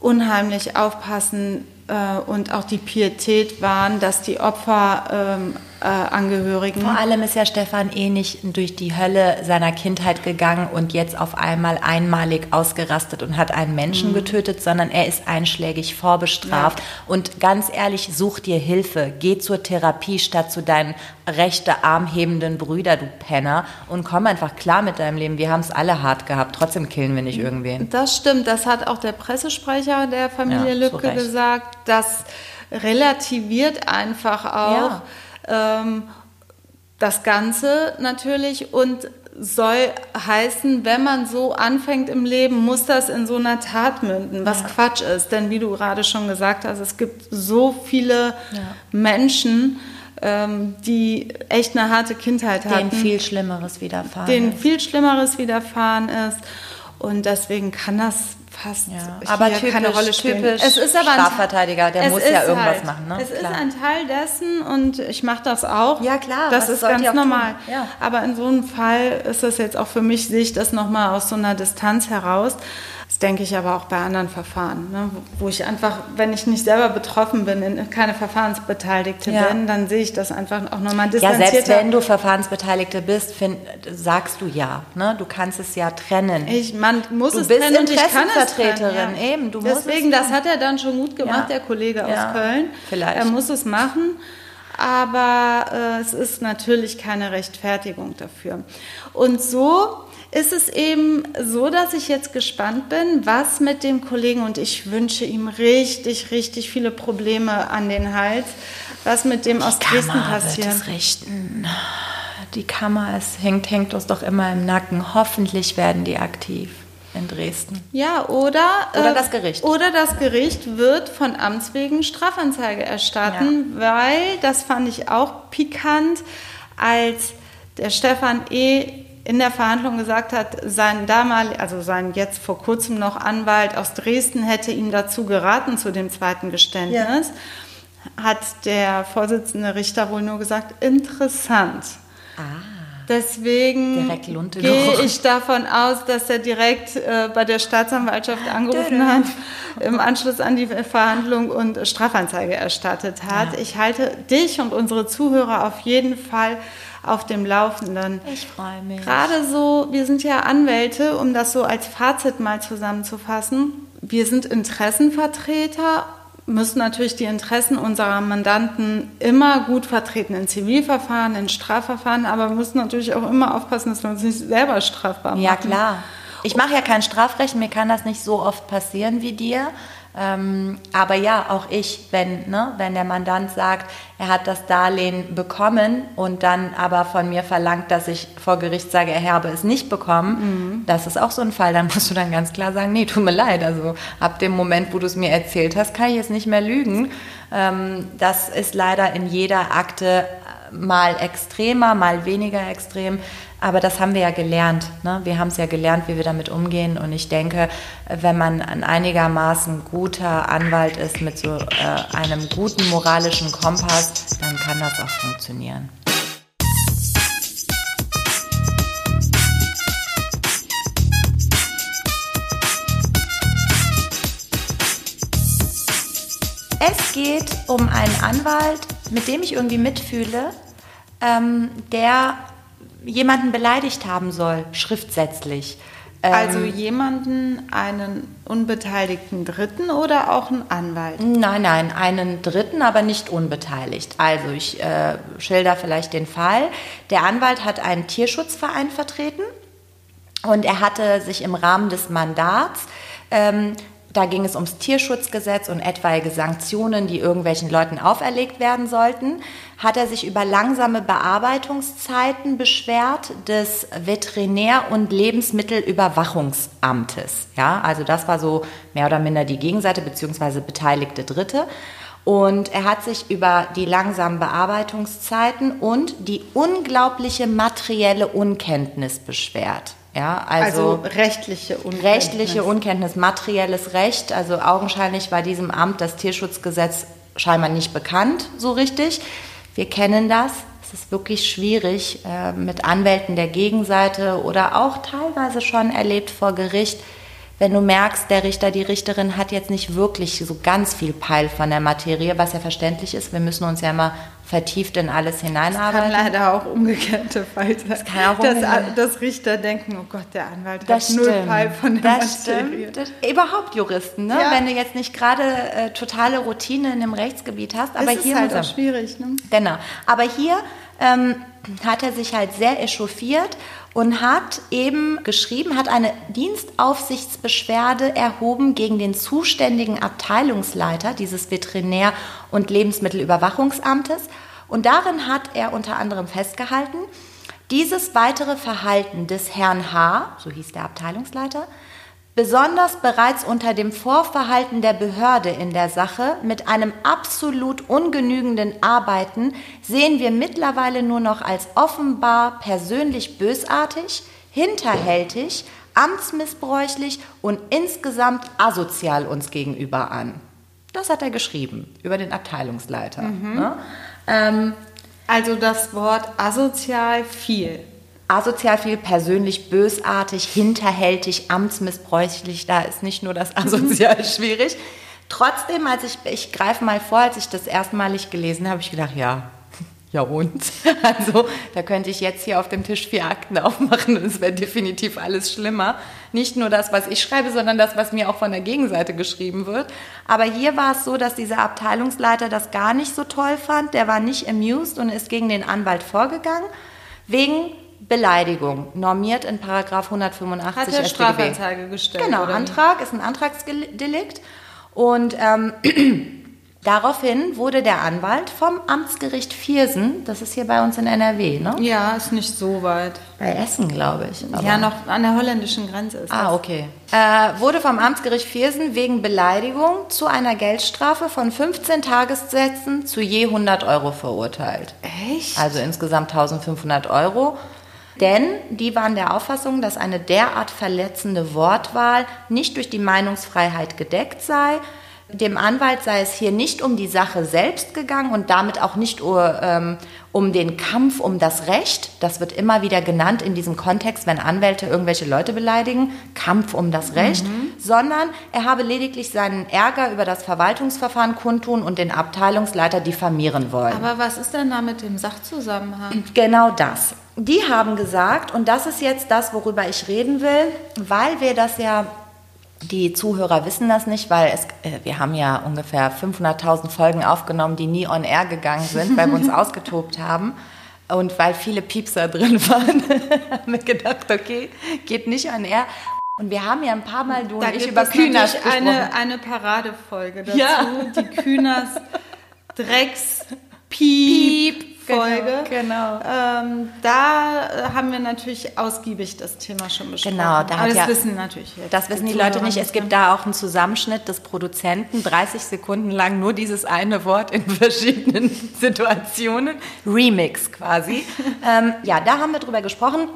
S4: unheimlich aufpassen äh, und auch die Pietät wahren, dass die Opferangehörigen ähm, äh, Angehörigen
S3: Vor allem ist ja Stefan eh nicht durch die Hölle seiner Kindheit gegangen und jetzt auf einmal einmalig ausgerastet und hat einen Menschen getötet, sondern er ist einschlägig vorbestraft. Und ganz ehrlich, such dir Hilfe. Geh zur Therapie statt zu deinen rechte armhebenden Brüder, du Penner, und komm einfach klar mit deinem Leben. Wir haben es alle hart gehabt. Trotzdem killen wir nicht irgendwen.
S4: Das stimmt, das hat auch der Pressesprecher der Familie
S3: Ja,
S4: Lübcke gesagt. Das relativiert einfach auch ähm, das Ganze natürlich und soll heißen, wenn man so anfängt im Leben, muss das in so einer Tat münden, was Quatsch ist. Denn wie du gerade schon gesagt hast, es gibt so viele Menschen, ähm, die echt eine harte Kindheit hatten
S3: Denen viel Schlimmeres widerfahren.
S4: denen
S3: ist.
S4: viel Schlimmeres widerfahren ist. Und deswegen kann das fast
S3: Ja, aber
S4: keine
S3: typisch-
S4: Rolle spielen.
S3: typisch
S4: es ist aber ein-
S3: Strafverteidiger, der
S4: es
S3: muss ja
S4: ist
S3: irgendwas
S4: halt,
S3: machen, ne?
S4: Es
S3: Klar.
S4: ist ein Teil dessen und ich mache das auch.
S3: Ja, klar,
S4: Das ist ganz normal.
S3: Ja.
S4: Aber in so einem Fall ist das jetzt auch für mich, sehe ich das nochmal aus so einer Distanz heraus. Das denke ich aber auch bei anderen Verfahren, ne? wo- ich einfach, wenn ich nicht selber betroffen bin, in- keine Verfahrensbeteiligte
S3: Ja.
S4: bin, dann sehe ich das einfach auch nochmal
S3: Ja,
S4: distanzierter.
S3: selbst wenn du Verfahrensbeteiligte bist, find, sagst du ja. Ne? Du kannst es ja trennen.
S4: Ich, man muss
S3: Du
S4: es
S3: bist
S4: trennen und ich kann es trennen, ja.
S3: eben, du
S4: Deswegen,
S3: es
S4: das hat er dann schon gut gemacht,
S3: Ja.
S4: der Kollege
S3: Ja,
S4: aus Köln.
S3: vielleicht.
S4: Er muss es machen, aber äh, es ist natürlich keine Rechtfertigung dafür. Und so ist es eben so, dass ich jetzt gespannt bin, was mit dem Kollegen und ich wünsche ihm richtig, richtig viele Probleme an den Hals, was mit dem aus Dresden
S3: Kammer wird
S4: passiert.
S3: es richten. Die Kammer, es hängt, hängt uns doch immer im Nacken. Hoffentlich werden die aktiv in Dresden.
S4: Ja, oder, äh,
S3: Oder das Gericht.
S4: Oder das Gericht wird von Amts wegen Strafanzeige erstatten, weil, das fand ich auch pikant, als der Stefan E. in der Verhandlung gesagt hat, sein damalig, also sein jetzt vor kurzem noch Anwalt aus Dresden hätte ihm dazu geraten zu dem zweiten Geständnis, ja. hat der Vorsitzende Richter wohl nur gesagt, interessant. Ah. Deswegen gehe ich davon aus, dass er direkt äh, bei der Staatsanwaltschaft angerufen hat, im Anschluss an die Verhandlung und Strafanzeige erstattet hat. Ja. Ich halte dich und unsere Zuhörer auf jeden Fall auf dem Laufenden.
S3: Ich freue mich.
S4: Gerade so, wir sind ja Anwälte, um das so als Fazit mal zusammenzufassen. Wir sind Interessenvertreter müssen natürlich die Interessen unserer Mandanten immer gut vertreten in Zivilverfahren, in Strafverfahren, aber wir müssen natürlich auch immer aufpassen, dass wir uns nicht selber strafbar machen.
S3: Ja, klar. Ich mache ja kein Strafrecht, mir kann das nicht so oft passieren wie dir. Ähm, aber ja, auch ich, wenn, ne, wenn der Mandant sagt, er hat das Darlehen bekommen und dann aber von mir verlangt, dass ich vor Gericht sage, er habe es nicht bekommen, mhm. das ist auch so ein Fall. Dann musst du dann ganz klar sagen, nee, tut mir leid. Also ab dem Moment, wo du es mir erzählt hast, kann ich jetzt nicht mehr lügen. Ähm, das ist leider in jeder Akte mal extremer, mal weniger extrem. Aber das haben wir ja gelernt. Ne? Wir haben es ja gelernt, wie wir damit umgehen. Und ich denke, wenn man ein einigermaßen guter Anwalt ist mit so äh, einem guten moralischen Kompass, dann kann das auch funktionieren. Es geht um einen Anwalt, mit dem ich irgendwie mitfühle, ähm, der jemanden beleidigt haben soll, schriftsätzlich.
S4: Also ähm, jemanden, einen unbeteiligten Dritten oder auch einen Anwalt?
S3: Nein, nein, einen Dritten, aber nicht unbeteiligt. Also ich äh, schilder vielleicht den Fall. Der Anwalt hat einen Tierschutzverein vertreten und er hatte sich im Rahmen des Mandats ähm, da ging es ums Tierschutzgesetz und etwaige Sanktionen, die irgendwelchen Leuten auferlegt werden sollten. Hat er sich über langsame Bearbeitungszeiten beschwert des Veterinär- und Lebensmittelüberwachungsamtes. Ja, also das war so mehr oder minder die Gegenseite bzw. beteiligte Dritte. Und er hat sich über die langsamen Bearbeitungszeiten und die unglaubliche materielle Unkenntnis beschwert. Ja,
S4: also, also, rechtliche Unkenntnis.
S3: Rechtliche Unkenntnis, materielles Recht. Also augenscheinlich war diesem Amt das Tierschutzgesetz scheinbar nicht bekannt, so richtig. Wir kennen das. Es ist wirklich schwierig äh, mit Anwälten der Gegenseite oder auch teilweise schon erlebt vor Gericht, wenn du merkst, der Richter, die Richterin hat jetzt nicht wirklich so ganz viel Peil von der Materie, was ja verständlich ist. Wir müssen uns ja immer vertieft in alles hineinarbeiten.
S4: Das kann leider auch umgekehrte Fall sein. Das kann auch dass, dass Richter denken, oh Gott, der Anwalt
S3: das
S4: hat
S3: null Peil von der das Materie. Stimmt. Das, überhaupt Juristen, ne? Ja. wenn du jetzt nicht gerade äh, totale Routine in dem Rechtsgebiet hast. Aber
S4: es
S3: hier
S4: ist halt auch schwierig. Ne?
S3: Genau. Aber hier ähm, hat er sich halt sehr echauffiert und hat eben geschrieben, hat eine Dienstaufsichtsbeschwerde erhoben gegen den zuständigen Abteilungsleiter dieses Veterinär- und Lebensmittelüberwachungsamtes. Und darin hat er unter anderem festgehalten, dieses weitere Verhalten des Herrn H., so hieß der Abteilungsleiter, besonders bereits unter dem Vorverhalten der Behörde in der Sache mit einem absolut ungenügenden Arbeiten sehen wir mittlerweile nur noch als offenbar persönlich bösartig, hinterhältig, amtsmissbräuchlich und insgesamt asozial uns gegenüber an. Das hat er geschrieben über den Abteilungsleiter. Mhm. Ne?
S4: Ähm, also das Wort asozial viel
S3: asozial viel, persönlich bösartig, hinterhältig, amtsmissbräuchlich. Da ist nicht nur das asozial schwierig. Trotzdem, als ich, ich greife mal vor, als ich das erstmalig gelesen habe, habe ich gedacht, ja, ja und? Also da könnte ich jetzt hier auf dem Tisch vier Akten aufmachen und es wäre definitiv alles schlimmer. Nicht nur das, was ich schreibe, sondern das, was mir auch von der Gegenseite geschrieben wird. Aber hier war es so, dass dieser Abteilungsleiter das gar nicht so toll fand. Der war nicht amused und ist gegen den Anwalt vorgegangen. Wegen Beleidigung, normiert in Paragraph 185
S4: Hat er StGB. Strafanzeige gestellt?
S3: Genau, Antrag ist ein Antragsdelikt. Und ähm, daraufhin wurde der Anwalt vom Amtsgericht Viersen, das ist hier bei uns in NRW, ne?
S4: Ja, ist nicht so weit.
S3: Bei Essen, glaube ich.
S4: ja, noch an der holländischen Grenze ist
S3: Ah, das. okay. Äh, wurde vom Amtsgericht Viersen wegen Beleidigung zu einer Geldstrafe von 15 Tagessätzen zu je 100 Euro verurteilt.
S4: Echt?
S3: Also insgesamt 1500 Euro. Denn die waren der Auffassung, dass eine derart verletzende Wortwahl nicht durch die Meinungsfreiheit gedeckt sei. Dem Anwalt sei es hier nicht um die Sache selbst gegangen und damit auch nicht ähm, um den Kampf um das Recht. Das wird immer wieder genannt in diesem Kontext, wenn Anwälte irgendwelche Leute beleidigen. Kampf um das Recht. Mhm. Sondern er habe lediglich seinen Ärger über das Verwaltungsverfahren kundtun und den Abteilungsleiter diffamieren wollen.
S4: Aber was ist denn da mit dem Sachzusammenhang?
S3: Genau das. Die haben gesagt, und das ist jetzt das, worüber ich reden will, weil wir das ja die Zuhörer wissen das nicht, weil es, äh, wir haben ja ungefähr 500.000 Folgen aufgenommen, die nie on air gegangen sind, weil wir uns ausgetobt haben. Und weil viele Piepser drin waren, haben wir gedacht, okay, geht nicht on air. Und wir haben ja ein paar Mal, du
S4: da
S3: und ich, über Kühners
S4: gesprochen. Eine, eine Paradefolge dazu, ja. die Kühners Drecks Piep, Piep Folge. Genau. genau. Ähm, da haben wir natürlich ausgiebig das Thema schon besprochen.
S3: Genau, da
S4: Aber das
S3: ja,
S4: wissen natürlich
S3: jetzt Das wissen die, die Leute nicht. Es gibt da auch einen Zusammenschnitt des Produzenten, 30 Sekunden lang nur dieses eine Wort in verschiedenen Situationen. Remix quasi. ähm, ja, da haben wir drüber gesprochen.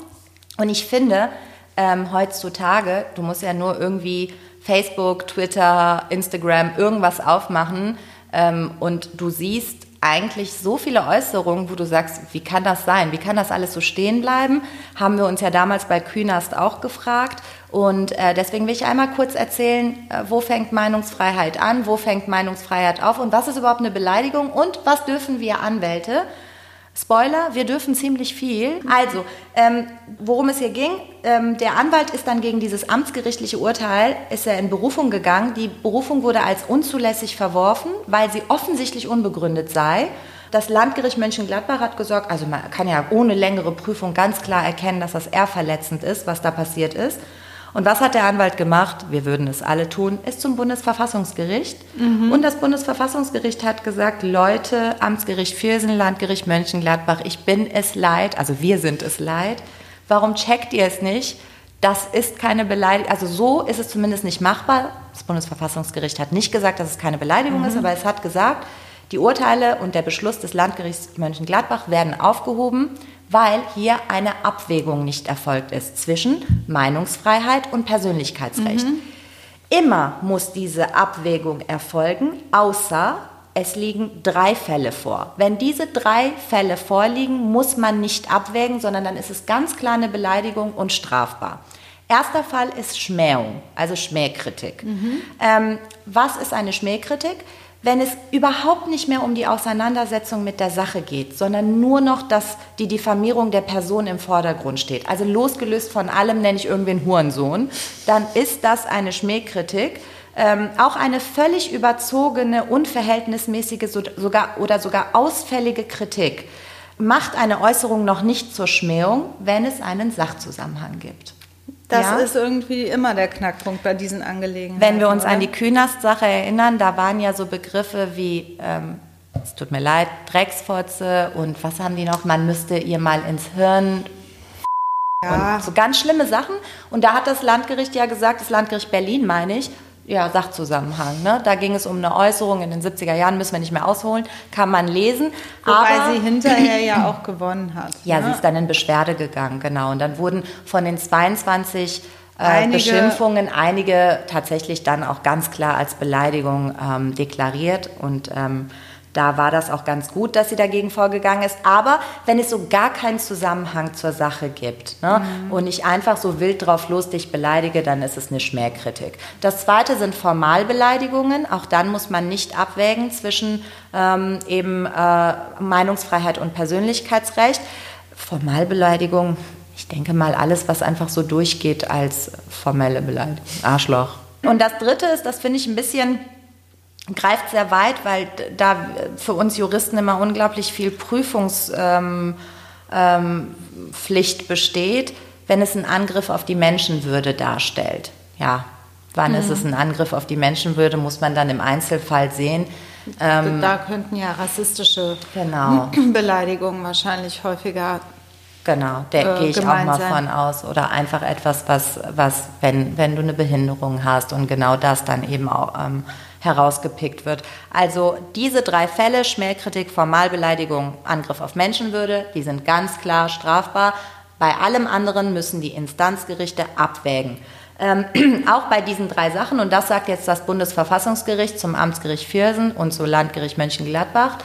S3: Und ich finde, ähm, heutzutage, du musst ja nur irgendwie Facebook, Twitter, Instagram, irgendwas aufmachen ähm, und du siehst eigentlich so viele Äußerungen, wo du sagst, wie kann das sein? Wie kann das alles so stehen bleiben? Haben wir uns ja damals bei Künast auch gefragt. Und äh, deswegen will ich einmal kurz erzählen, äh, wo fängt Meinungsfreiheit an, wo fängt Meinungsfreiheit auf und was ist überhaupt eine Beleidigung und was dürfen wir Anwälte Spoiler, wir dürfen ziemlich viel. Also, ähm, worum es hier ging, ähm, der Anwalt ist dann gegen dieses amtsgerichtliche Urteil, ist er in Berufung gegangen. Die Berufung wurde als unzulässig verworfen, weil sie offensichtlich unbegründet sei. Das Landgericht Mönchengladbach hat gesagt, also man kann ja ohne längere Prüfung ganz klar erkennen, dass das eher verletzend ist, was da passiert ist. Und was hat der Anwalt gemacht? Wir würden es alle tun, ist zum Bundesverfassungsgericht. Mhm. Und das Bundesverfassungsgericht hat gesagt, Leute, Amtsgericht Viersen, Landgericht Mönchengladbach, ich bin es leid, also wir sind es leid. Warum checkt ihr es nicht? Das ist keine Beleidigung, also so ist es zumindest nicht machbar. Das Bundesverfassungsgericht hat nicht gesagt, dass es keine Beleidigung mhm. ist, aber es hat gesagt, die Urteile und der Beschluss des Landgerichts Mönchengladbach werden aufgehoben weil hier eine Abwägung nicht erfolgt ist zwischen Meinungsfreiheit und Persönlichkeitsrecht. Mhm. Immer muss diese Abwägung erfolgen, außer es liegen drei Fälle vor. Wenn diese drei Fälle vorliegen, muss man nicht abwägen, sondern dann ist es ganz klar eine Beleidigung und strafbar. Erster Fall ist Schmähung, also Schmähkritik. Mhm. Ähm, was ist eine Schmähkritik? Wenn es überhaupt nicht mehr um die Auseinandersetzung mit der Sache geht, sondern nur noch, dass die Diffamierung der Person im Vordergrund steht, also losgelöst von allem nenne ich irgendwen Hurensohn, dann ist das eine Schmähkritik. Ähm, auch eine völlig überzogene, unverhältnismäßige sogar, oder sogar ausfällige Kritik macht eine Äußerung noch nicht zur Schmähung, wenn es einen Sachzusammenhang gibt.
S4: Das ja? ist irgendwie immer der Knackpunkt bei diesen Angelegenheiten.
S3: Wenn wir uns oder? an die Künast-Sache erinnern, da waren ja so Begriffe wie, ähm, es tut mir leid, Drecksfotze und was haben die noch? Man müsste ihr mal ins Hirn. Ja. Und so ganz schlimme Sachen. Und da hat das Landgericht ja gesagt, das Landgericht Berlin meine ich, ja, Sachzusammenhang. Ne? Da ging es um eine Äußerung in den 70er Jahren, müssen wir nicht mehr ausholen, kann man lesen.
S4: Wobei Aber, sie hinterher ja auch gewonnen hat.
S3: Ja, ne? sie ist dann in Beschwerde gegangen, genau. Und dann wurden von den 22 äh, einige, Beschimpfungen einige tatsächlich dann auch ganz klar als Beleidigung ähm, deklariert und ähm, da war das auch ganz gut, dass sie dagegen vorgegangen ist. Aber wenn es so gar keinen Zusammenhang zur Sache gibt ne, mhm. und ich einfach so wild drauf los dich beleidige, dann ist es eine Schmähkritik. Das zweite sind Formalbeleidigungen. Auch dann muss man nicht abwägen zwischen ähm, eben äh, Meinungsfreiheit und Persönlichkeitsrecht. Formalbeleidigung, ich denke mal alles, was einfach so durchgeht als formelle Beleidigung. Arschloch. Und das dritte ist, das finde ich ein bisschen greift sehr weit, weil da für uns Juristen immer unglaublich viel Prüfungspflicht ähm, ähm, besteht, wenn es einen Angriff auf die Menschenwürde darstellt. Ja, wann mhm. ist es ein Angriff auf die Menschenwürde, muss man dann im Einzelfall sehen.
S4: Ähm, da könnten ja rassistische genau. Beleidigungen wahrscheinlich häufiger
S3: Genau, da äh, gehe ich auch mal von aus. Oder einfach etwas, was, was wenn, wenn du eine Behinderung hast und genau das dann eben auch ähm, herausgepickt wird. Also diese drei Fälle, Schmähkritik, Formalbeleidigung, Angriff auf Menschenwürde, die sind ganz klar strafbar. Bei allem anderen müssen die Instanzgerichte abwägen. Ähm, auch bei diesen drei Sachen, und das sagt jetzt das Bundesverfassungsgericht zum Amtsgericht Viersen und zum Landgericht Mönchengladbach,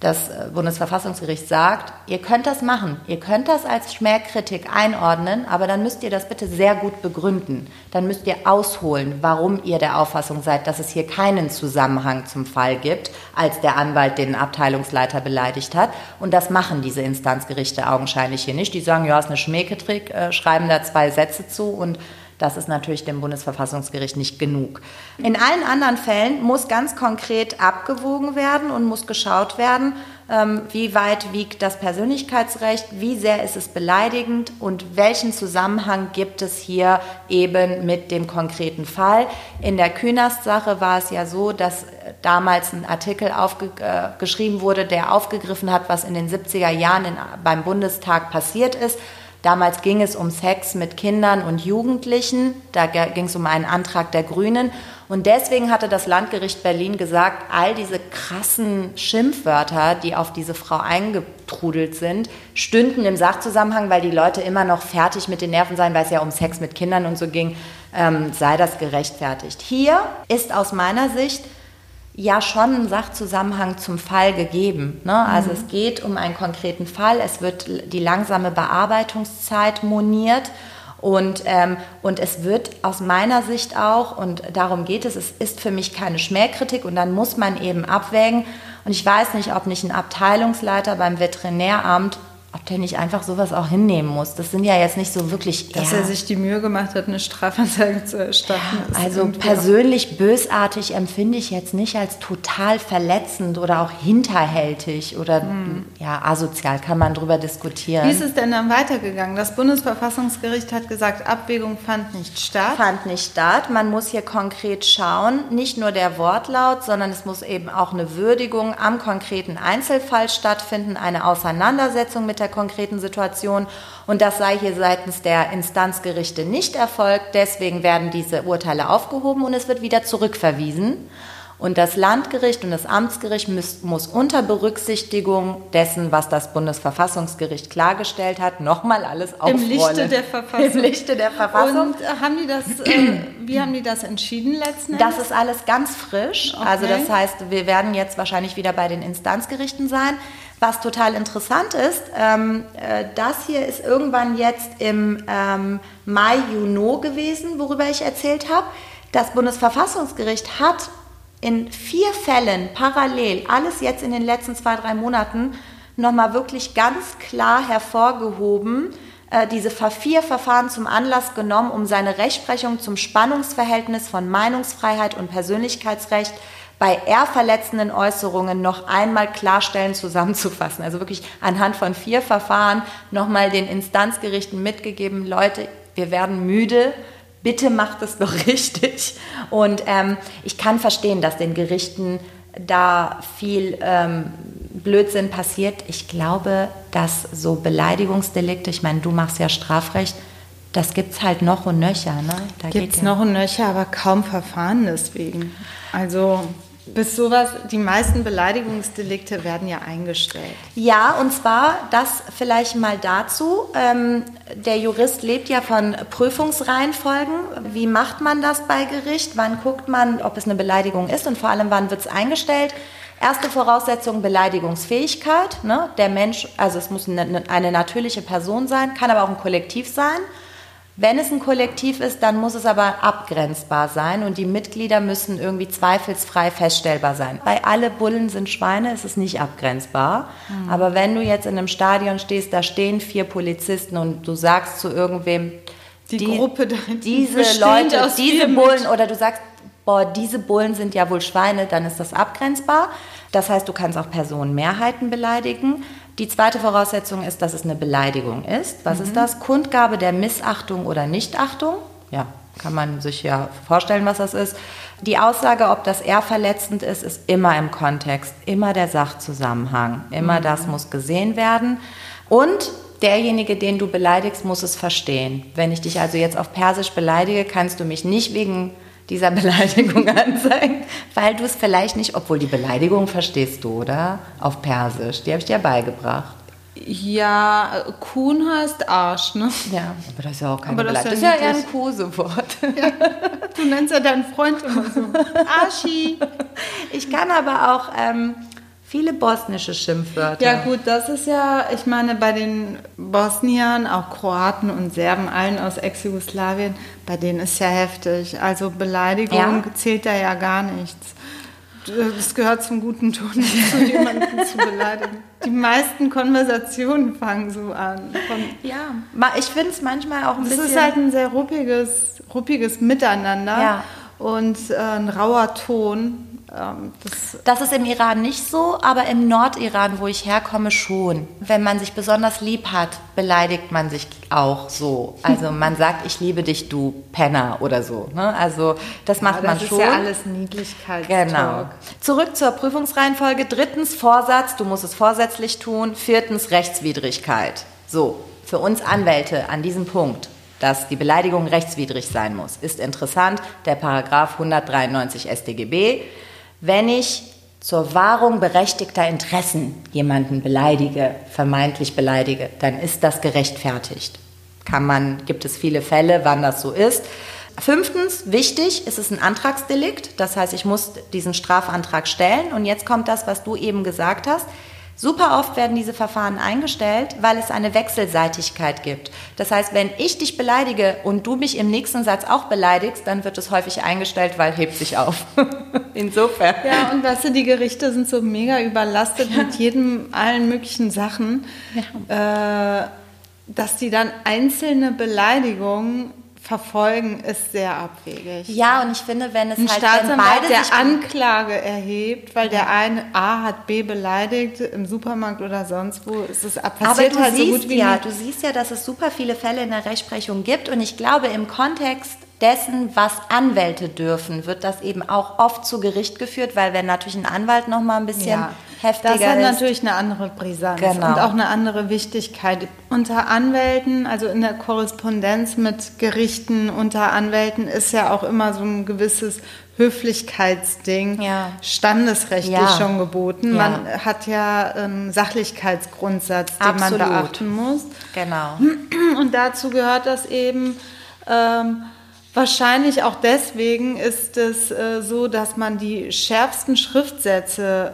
S3: das äh, Bundesverfassungsgericht sagt, ihr könnt das machen, ihr könnt das als Schmähkritik einordnen, aber dann müsst ihr das bitte sehr gut begründen. Dann müsst ihr ausholen, warum ihr der Auffassung seid, dass es hier keinen Zusammenhang zum Fall gibt, als der Anwalt den Abteilungsleiter beleidigt hat. Und das machen diese Instanzgerichte augenscheinlich hier nicht. Die sagen, ja, ist eine Schmähkritik, äh, schreiben da zwei Sätze zu und das ist natürlich dem Bundesverfassungsgericht nicht genug. In allen anderen Fällen muss ganz konkret abgewogen werden und muss geschaut werden, ähm, wie weit wiegt das Persönlichkeitsrecht, wie sehr ist es beleidigend und welchen Zusammenhang gibt es hier eben mit dem konkreten Fall. In der Künast-Sache war es ja so, dass damals ein Artikel aufgeschrieben äh, wurde, der aufgegriffen hat, was in den 70er Jahren in, beim Bundestag passiert ist. Damals ging es um Sex mit Kindern und Jugendlichen. Da ging es um einen Antrag der Grünen. Und deswegen hatte das Landgericht Berlin gesagt, all diese krassen Schimpfwörter, die auf diese Frau eingetrudelt sind, stünden im Sachzusammenhang, weil die Leute immer noch fertig mit den Nerven seien, weil es ja um Sex mit Kindern und so ging, ähm, sei das gerechtfertigt. Hier ist aus meiner Sicht ja schon ein Sachzusammenhang zum Fall gegeben. Ne? Also mhm. es geht um einen konkreten Fall, es wird die langsame Bearbeitungszeit moniert und, ähm, und es wird aus meiner Sicht auch, und darum geht es, es ist für mich keine Schmähkritik und dann muss man eben abwägen. Und ich weiß nicht, ob nicht ein Abteilungsleiter beim Veterinäramt ob der nicht einfach sowas auch hinnehmen muss. Das sind ja jetzt nicht so wirklich.
S4: Dass ja, er sich die Mühe gemacht hat, eine Strafanzeige zu erstatten.
S3: Ja, also persönlich bösartig empfinde ich jetzt nicht als total verletzend oder auch hinterhältig oder hm. ja, asozial, kann man drüber diskutieren.
S4: Wie ist es denn dann weitergegangen? Das Bundesverfassungsgericht hat gesagt, Abwägung fand nicht statt.
S3: Fand nicht statt. Man muss hier konkret schauen, nicht nur der Wortlaut, sondern es muss eben auch eine Würdigung am konkreten Einzelfall stattfinden, eine Auseinandersetzung mit der der konkreten Situation. Und das sei hier seitens der Instanzgerichte nicht erfolgt. Deswegen werden diese Urteile aufgehoben und es wird wieder zurückverwiesen. Und das Landgericht und das Amtsgericht muss, muss, unter Berücksichtigung dessen, was das Bundesverfassungsgericht klargestellt hat, nochmal alles aufrollen.
S4: Im Lichte der Verfassung.
S3: Im Lichte der Verfassung.
S4: Und haben die das, äh, wie haben die das entschieden letzten Endes?
S3: Das ist alles ganz frisch. Okay. Also das heißt, wir werden jetzt wahrscheinlich wieder bei den Instanzgerichten sein. Was total interessant ist, ähm, äh, das hier ist irgendwann jetzt im ähm, Mai, Juni gewesen, worüber ich erzählt habe. Das Bundesverfassungsgericht hat in vier Fällen parallel, alles jetzt in den letzten zwei, drei Monaten, nochmal wirklich ganz klar hervorgehoben, äh, diese vier Verfahren zum Anlass genommen, um seine Rechtsprechung zum Spannungsverhältnis von Meinungsfreiheit und Persönlichkeitsrecht bei ehrverletzenden Äußerungen noch einmal klarstellen, zusammenzufassen. Also wirklich anhand von vier Verfahren nochmal den Instanzgerichten mitgegeben, Leute, wir werden müde, bitte macht es doch richtig. Und ähm, ich kann verstehen, dass den Gerichten da viel ähm, Blödsinn passiert. Ich glaube, dass so Beleidigungsdelikte, ich meine, du machst ja Strafrecht, das gibt es halt noch und nöcher. Ne?
S4: Gibt es ja noch und nöcher, aber kaum Verfahren deswegen. Also bis sowas, die meisten Beleidigungsdelikte werden ja eingestellt.
S3: Ja, und zwar das vielleicht mal dazu. Ähm, der Jurist lebt ja von Prüfungsreihenfolgen. Wie macht man das bei Gericht? Wann guckt man, ob es eine Beleidigung ist und vor allem, wann wird es eingestellt? Erste Voraussetzung Beleidigungsfähigkeit. Ne? Der Mensch, also es muss eine, eine natürliche Person sein, kann aber auch ein Kollektiv sein. Wenn es ein Kollektiv ist, dann muss es aber abgrenzbar sein und die Mitglieder müssen irgendwie zweifelsfrei feststellbar sein. Bei alle Bullen sind Schweine ist es nicht abgrenzbar. Mhm. Aber wenn du jetzt in einem Stadion stehst, da stehen vier Polizisten und du sagst zu irgendwem,
S4: die, die Gruppe,
S3: diese Leute, diese Bullen oder du sagst, boah, diese Bullen sind ja wohl Schweine, dann ist das abgrenzbar. Das heißt, du kannst auch Personenmehrheiten beleidigen. Die zweite Voraussetzung ist, dass es eine Beleidigung ist. Was mhm. ist das? Kundgabe der Missachtung oder Nichtachtung. Ja, kann man sich ja vorstellen, was das ist. Die Aussage, ob das eher verletzend ist, ist immer im Kontext, immer der Sachzusammenhang. Immer mhm. das muss gesehen werden. Und derjenige, den du beleidigst, muss es verstehen. Wenn ich dich also jetzt auf Persisch beleidige, kannst du mich nicht wegen dieser Beleidigung anzeigen, weil du es vielleicht nicht, obwohl die Beleidigung verstehst du, oder? Auf Persisch, die habe ich dir beigebracht.
S4: Ja, Kuhn heißt Arsch, ne?
S3: Ja, aber das ist ja auch
S4: das
S3: Beleidigung.
S4: ist
S3: Das
S4: ja
S3: ist ja eher ein. Kosewort.
S4: Du nennst ja deinen Freund immer so. Arschi.
S3: Ich kann aber auch ähm, viele bosnische Schimpfwörter.
S4: Ja gut, das ist ja, ich meine, bei den Bosniern, auch Kroaten und Serben, allen aus Ex-Jugoslawien, bei denen ist ja heftig. Also Beleidigung
S3: Ja.
S4: zählt da ja gar nichts. Es gehört zum guten Ton, zu jemanden zu beleidigen. Die meisten Konversationen fangen so an. Von,
S3: Ja, ich finde es manchmal auch ein
S4: es
S3: bisschen...
S4: ist halt ein sehr ruppiges, ruppiges Miteinander
S3: Ja.
S4: und äh, ein rauer Ton. Ähm, das
S3: Das ist im Iran nicht so, aber im Nordiran, wo ich herkomme, schon. Wenn man sich besonders lieb hat, beleidigt man sich auch so. Also man sagt, ich liebe dich, du Penner oder so. Ne? Also das macht
S4: das
S3: man
S4: ist
S3: schon.
S4: ja alles Niedlichkeit.
S3: Genau. Zurück zur Prüfungsreihenfolge. Drittens Vorsatz, du musst es vorsätzlich tun. Viertens Rechtswidrigkeit. So, für uns Anwälte an diesem Punkt, dass die Beleidigung rechtswidrig sein muss, ist interessant der Paragraph 193 StGB. Wenn ich zur Wahrung berechtigter Interessen jemanden beleidige, vermeintlich beleidige, dann ist das gerechtfertigt. Kann man, gibt es viele Fälle, wann das so ist. Fünftens, wichtig, ist es ein Antragsdelikt. Das heißt, ich muss diesen Strafantrag stellen. Und jetzt kommt das, was du eben gesagt hast. Super oft werden diese Verfahren eingestellt, weil es eine Wechselseitigkeit gibt. Das heißt, wenn ich dich beleidige und du mich im nächsten Satz auch beleidigst, dann wird es häufig eingestellt, weil hebt sich auf. Insofern.
S4: Ja, und weißt du, die Gerichte sind so mega überlastet mit jedem, allen möglichen Sachen, äh, dass die dann einzelne Beleidigungen verfolgen, ist sehr abwegig.
S3: Ja, und ich finde, wenn es
S4: Ein
S3: halt, wenn
S4: Staatsanwalt,
S3: beide
S4: der Anklage erhebt, weil der eine A hat B beleidigt im Supermarkt oder sonst wo, ist es
S3: Aber
S4: passiert
S3: du
S4: halt so
S3: siehst
S4: gut wie
S3: ja,
S4: nie.
S3: du siehst ja, dass es super viele Fälle in der Rechtsprechung gibt und ich glaube, im Kontext dessen, was Anwälte dürfen, wird das eben auch oft zu Gericht geführt, weil wenn natürlich ein Anwalt noch mal ein bisschen
S4: Ja,
S3: heftiger
S4: das hat
S3: ist.
S4: natürlich eine andere Brisanz
S3: Genau.
S4: und auch eine andere Wichtigkeit. Unter Anwälten, also in der Korrespondenz mit Gerichten unter Anwälten, ist ja auch immer so ein gewisses Höflichkeitsding,
S3: Ja.
S4: standesrechtlich
S3: Ja.
S4: schon geboten.
S3: Ja.
S4: Man hat ja einen Sachlichkeitsgrundsatz, den
S3: Absolut.
S4: man beachten muss.
S3: Genau.
S4: Und dazu gehört das eben, ähm, wahrscheinlich auch deswegen ist es äh, so, dass man die schärfsten Schriftsätze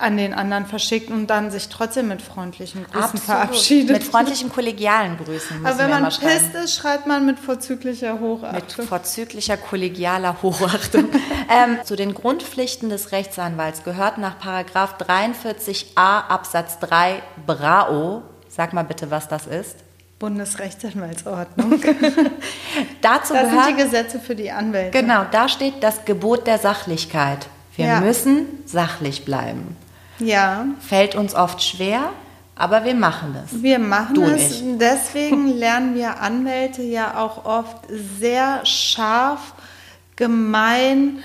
S4: an den anderen verschickt und dann sich trotzdem mit freundlichen Grüßen
S3: Absolut.
S4: verabschiedet.
S3: Mit freundlichen kollegialen Grüßen.
S4: Aber wenn man pisst ist, schreibt man mit vorzüglicher
S3: Mit
S4: Hochachtung.
S3: vorzüglicher kollegialer Hochachtung. ähm, zu den Grundpflichten des Rechtsanwalts gehört nach Paragraph 43a Absatz 3 BRAO. Sag mal bitte, was das ist.
S4: Bundesrechtsanwaltsordnung.
S3: Dazu
S4: Das sind
S3: gehört
S4: die Gesetze für die Anwälte.
S3: Genau, da steht das Gebot der Sachlichkeit. Wir
S4: Ja.
S3: müssen sachlich bleiben.
S4: Ja,
S3: Fällt uns oft schwer, aber wir machen das.
S4: wir machen
S3: Du und
S4: es. Deswegen lernen wir Anwälte ja auch oft sehr scharf, gemein,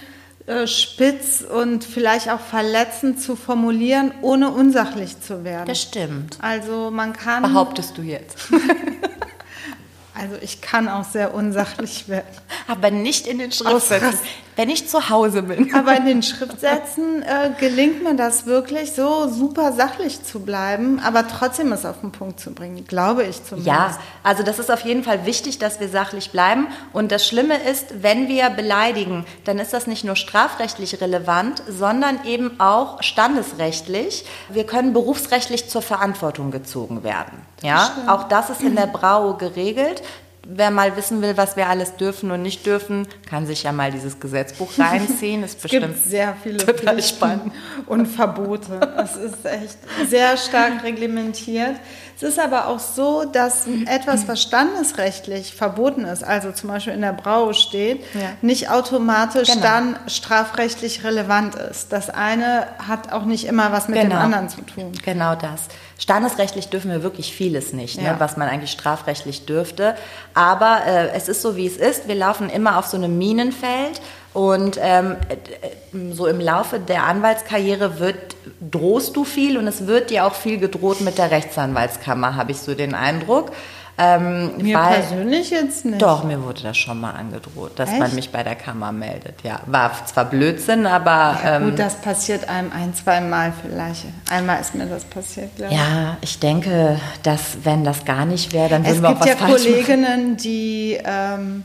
S4: äh, spitz und vielleicht auch verletzend zu formulieren, ohne unsachlich zu werden.
S3: Das stimmt.
S4: Also man kann,
S3: Behauptest du jetzt.
S4: also ich kann auch sehr unsachlich werden.
S3: Aber nicht in den Schriftsätzen. Wenn ich zu Hause bin.
S4: Aber in den Schriftsätzen äh, gelingt mir das wirklich so super sachlich zu bleiben, aber trotzdem es auf den Punkt zu bringen, glaube ich zumindest.
S3: Ja, also das ist auf jeden Fall wichtig, dass wir sachlich bleiben. Und das Schlimme ist, wenn wir beleidigen, dann ist das nicht nur strafrechtlich relevant, sondern eben auch standesrechtlich. Wir können berufsrechtlich zur Verantwortung gezogen werden. Ja, auch das ist in der Brau geregelt. Wer mal wissen will, was wir alles dürfen und nicht dürfen, kann sich ja mal dieses Gesetzbuch reinziehen. Ist
S4: Es
S3: bestimmt
S4: gibt sehr viele
S3: total spannend.
S4: und Verbote. Es ist echt sehr stark reglementiert. Es ist aber auch so, dass etwas, was standesrechtlich verboten ist, also zum Beispiel in der Brau steht,
S3: Ja.
S4: nicht automatisch
S3: Genau.
S4: dann strafrechtlich relevant ist. Das eine hat auch nicht immer was mit dem
S3: Genau.
S4: anderen zu tun.
S3: Genau das. Standesrechtlich dürfen wir wirklich vieles nicht, ne,
S4: Ja.
S3: was man eigentlich strafrechtlich dürfte. Aber äh, es ist so, wie es ist. Wir laufen immer auf so einem Minenfeld. Und ähm, äh, so im Laufe der Anwaltskarriere wird, drohst du viel und es wird dir auch viel gedroht mit der Rechtsanwaltskammer, habe ich so den Eindruck. Ähm,
S4: Mir
S3: weil-
S4: persönlich jetzt nicht.
S3: Doch, mir wurde das schon mal angedroht, dass
S4: Echt?
S3: man mich bei der Kammer meldet. Ja, war zwar Blödsinn, aber
S4: Ja,
S3: ähm,
S4: gut, das passiert einem ein, zwei Mal vielleicht. Einmal ist mir das passiert, glaube ich.
S3: ja, ich denke, dass wenn das gar nicht wäre, dann würden
S4: Es
S3: wir auch
S4: gibt
S3: was
S4: ja
S3: falsch machen.
S4: Kolleginnen, die, ähm,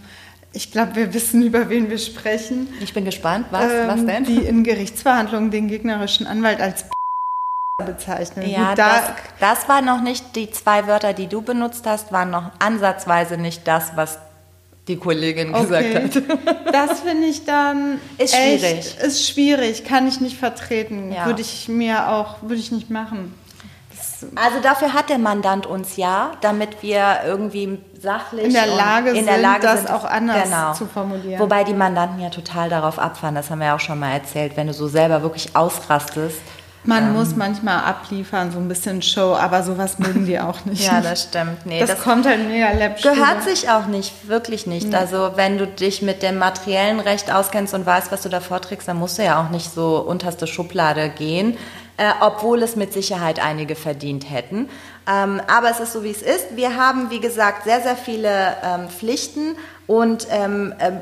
S4: ich glaube, wir wissen, über wen wir sprechen,
S3: Ich bin gespannt, was, was
S4: ähm,
S3: denn?
S4: die in Gerichtsverhandlungen den gegnerischen Anwalt als bezeichnen.
S3: Ja, das, das war noch nicht, die zwei Wörter, die du benutzt hast, waren noch ansatzweise nicht das, was die Kollegin gesagt
S4: okay.
S3: hat.
S4: Das finde ich dann
S3: Ist
S4: echt,
S3: schwierig.
S4: Ist schwierig, kann ich nicht vertreten.
S3: Ja.
S4: Würde ich mir auch, würde ich nicht machen. Das,
S3: Also dafür hat der Mandant uns ja, damit wir irgendwie sachlich
S4: In der Lage
S3: in der
S4: sind,
S3: Lage
S4: das
S3: sind,
S4: auch anders
S3: genau.
S4: zu formulieren.
S3: Wobei die Mandanten ja total darauf abfahren, das haben wir ja auch schon mal erzählt, wenn du so selber wirklich ausrastest.
S4: Man
S3: Ähm.
S4: muss manchmal abliefern, so ein bisschen Show, aber sowas mögen die auch nicht.
S3: Ja, das stimmt. Nee,
S4: das,
S3: das,
S4: kommt halt mega läppisch.
S3: gehört sich auch nicht, wirklich nicht. Also wenn du dich mit dem materiellen Recht auskennst und weißt, was du da vorträgst, dann musst du ja auch nicht so unterste Schublade gehen, äh, obwohl es mit Sicherheit einige verdient hätten. Ähm, aber es ist so, wie es ist. Wir haben, wie gesagt, sehr, sehr viele ähm, Pflichten und ähm, äh,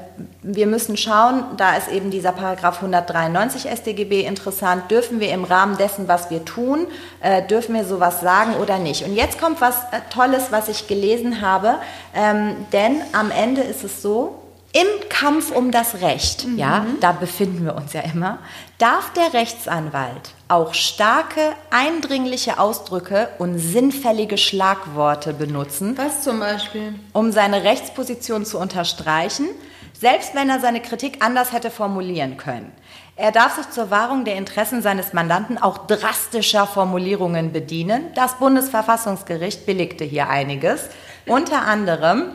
S3: wir müssen schauen, da ist eben dieser Paragraph 193 StGB interessant, dürfen wir im Rahmen dessen, was wir tun, äh, dürfen wir sowas sagen oder nicht. Und jetzt kommt was äh, Tolles, was ich gelesen habe, ähm, denn am Ende ist es so, im Kampf um das Recht, ja, da befinden wir uns ja immer, darf der Rechtsanwalt auch starke, eindringliche Ausdrücke und sinnfällige Schlagworte benutzen,
S4: Was zum Beispiel?
S3: um seine Rechtsposition zu unterstreichen, selbst wenn er seine Kritik anders hätte formulieren können. Er darf sich zur Wahrung der Interessen seines Mandanten auch drastischer Formulierungen bedienen. Das Bundesverfassungsgericht billigte hier einiges. Unter anderem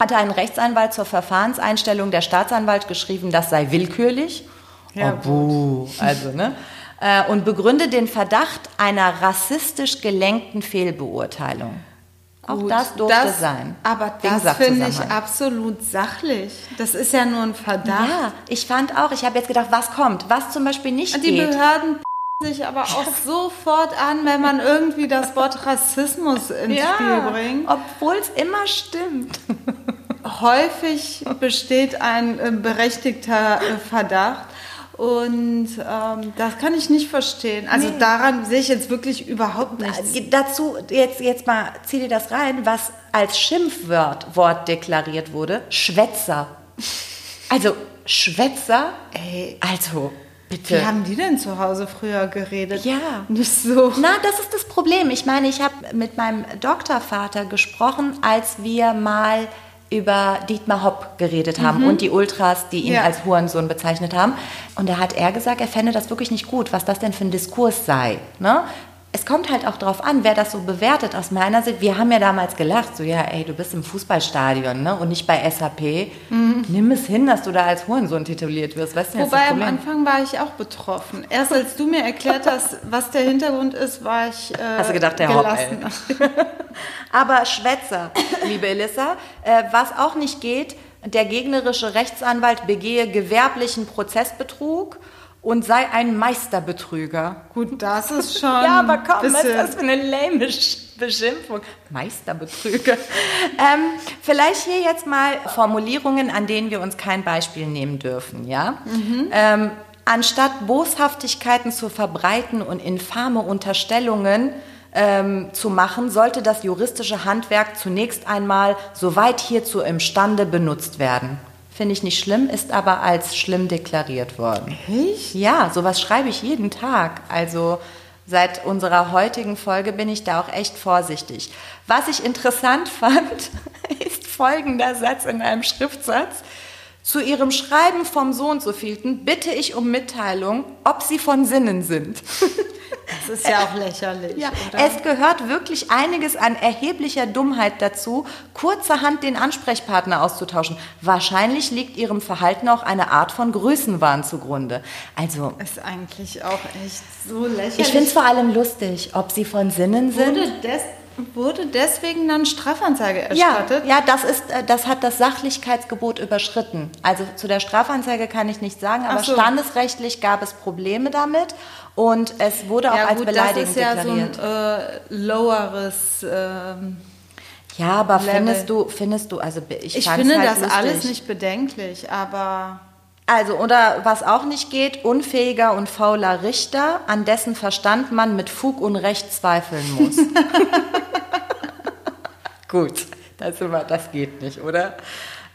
S3: hatte ein Rechtsanwalt zur Verfahrenseinstellung der Staatsanwalt geschrieben, das sei willkürlich.
S4: Ja,
S3: oh, buh. Also, ne? Äh, Und begründet den Verdacht einer rassistisch gelenkten Fehlbeurteilung. Auch
S4: Gut,
S3: das durfte
S4: das-
S3: sein.
S4: Aber das finde ich absolut sachlich. Das ist ja nur ein Verdacht.
S3: Ja, ich fand auch, ich habe jetzt gedacht, was kommt, was zum Beispiel nicht
S4: Die
S3: geht.
S4: Behörden sich aber auch sofort an, wenn man irgendwie das Wort Rassismus ins Spiel bringt.
S3: obwohl es immer stimmt.
S4: Häufig besteht ein äh, berechtigter äh, Verdacht. Und ähm, das kann ich nicht verstehen. Also daran sehe ich jetzt wirklich überhaupt nichts.
S3: Dazu jetzt, jetzt mal, zieh dir das rein, was als Schimpfwort Wort deklariert wurde, Schwätzer. Also Schwätzer,
S4: Ey,
S3: also bitte.
S4: wie haben die denn zu Hause früher geredet?
S3: Ja.
S4: Nicht so.
S3: Na, das ist das Problem. Ich meine, ich habe mit meinem Doktorvater gesprochen, als wir mal über Dietmar Hopp geredet haben und die Ultras, die ihn
S4: Ja.
S3: als Hurensohn bezeichnet haben. Und da hat er gesagt, er fände das wirklich nicht gut, was das denn für ein Diskurs sei. Ne? Es kommt halt auch darauf an, wer das so bewertet. Aus meiner Sicht, wir haben ja damals gelacht, so ja, ey, du bist im Fußballstadion ne? und nicht bei SAP. Nimm es hin, dass du da als Hurensohn tituliert wirst. Weißt du,
S4: Wobei am. Anfang war ich auch betroffen. Erst als du mir erklärt hast, was der Hintergrund ist, war ich äh,
S3: Hast du gedacht, der Hopp,
S4: gelassen.
S3: Aber Schwätzer, liebe Elissa, äh, was auch nicht geht, der gegnerische Rechtsanwalt begehe gewerblichen Prozessbetrug und sei ein Meisterbetrüger.
S4: Gut, das ist schon.
S3: Ja, aber komm, was ist das für eine lame Sch- Beschimpfung? Meisterbetrüger. ähm, vielleicht hier jetzt mal Formulierungen, an denen wir uns kein Beispiel nehmen dürfen, ja? Ähm, anstatt Boshaftigkeiten zu verbreiten und infame Unterstellungen ähm, zu machen, sollte das juristische Handwerk zunächst einmal, soweit hierzu imstande, benutzt werden. Finde ich nicht schlimm, ist aber als schlimm deklariert worden.
S4: Echt?
S3: Ja, sowas schreibe ich jeden Tag. Also seit unserer heutigen Folge bin ich da auch echt vorsichtig. Was ich interessant fand, ist folgender Satz in einem Schriftsatz. Zu Ihrem Schreiben vom Sohn zu vielten bitte ich um Mitteilung, ob Sie von Sinnen sind.
S4: Das ist ja auch lächerlich.
S3: Ja,
S4: oder?
S3: es gehört wirklich einiges an erheblicher Dummheit dazu, kurzerhand den Ansprechpartner auszutauschen. Wahrscheinlich liegt Ihrem Verhalten auch eine Art von Größenwahn zugrunde. Also,
S4: ist eigentlich auch echt so lächerlich.
S3: ich finde es vor allem lustig, ob Sie von Sinnen sind.
S4: wurde, des, wurde deswegen dann Strafanzeige
S3: Ja,
S4: erstattet?
S3: ja das, ist, äh, das hat das Sachlichkeitsgebot überschritten. Also zu der Strafanzeige kann ich nicht sagen, aber
S4: so.
S3: standesrechtlich gab es Probleme damit und es wurde auch
S4: Ja,
S3: als
S4: gut,
S3: beleidigend
S4: das ist ja
S3: deklariert.
S4: so ein äh, loweres. ähm,
S3: Ja, aber
S4: Level.
S3: findest du, findest du, also ich,
S4: Ich finde
S3: halt
S4: das
S3: lustig.
S4: alles nicht bedenklich, aber
S3: Also, oder was auch nicht geht, unfähiger und fauler Richter, an dessen Verstand man mit Fug und Recht zweifeln muss. Gut, das, immer, das geht nicht, oder?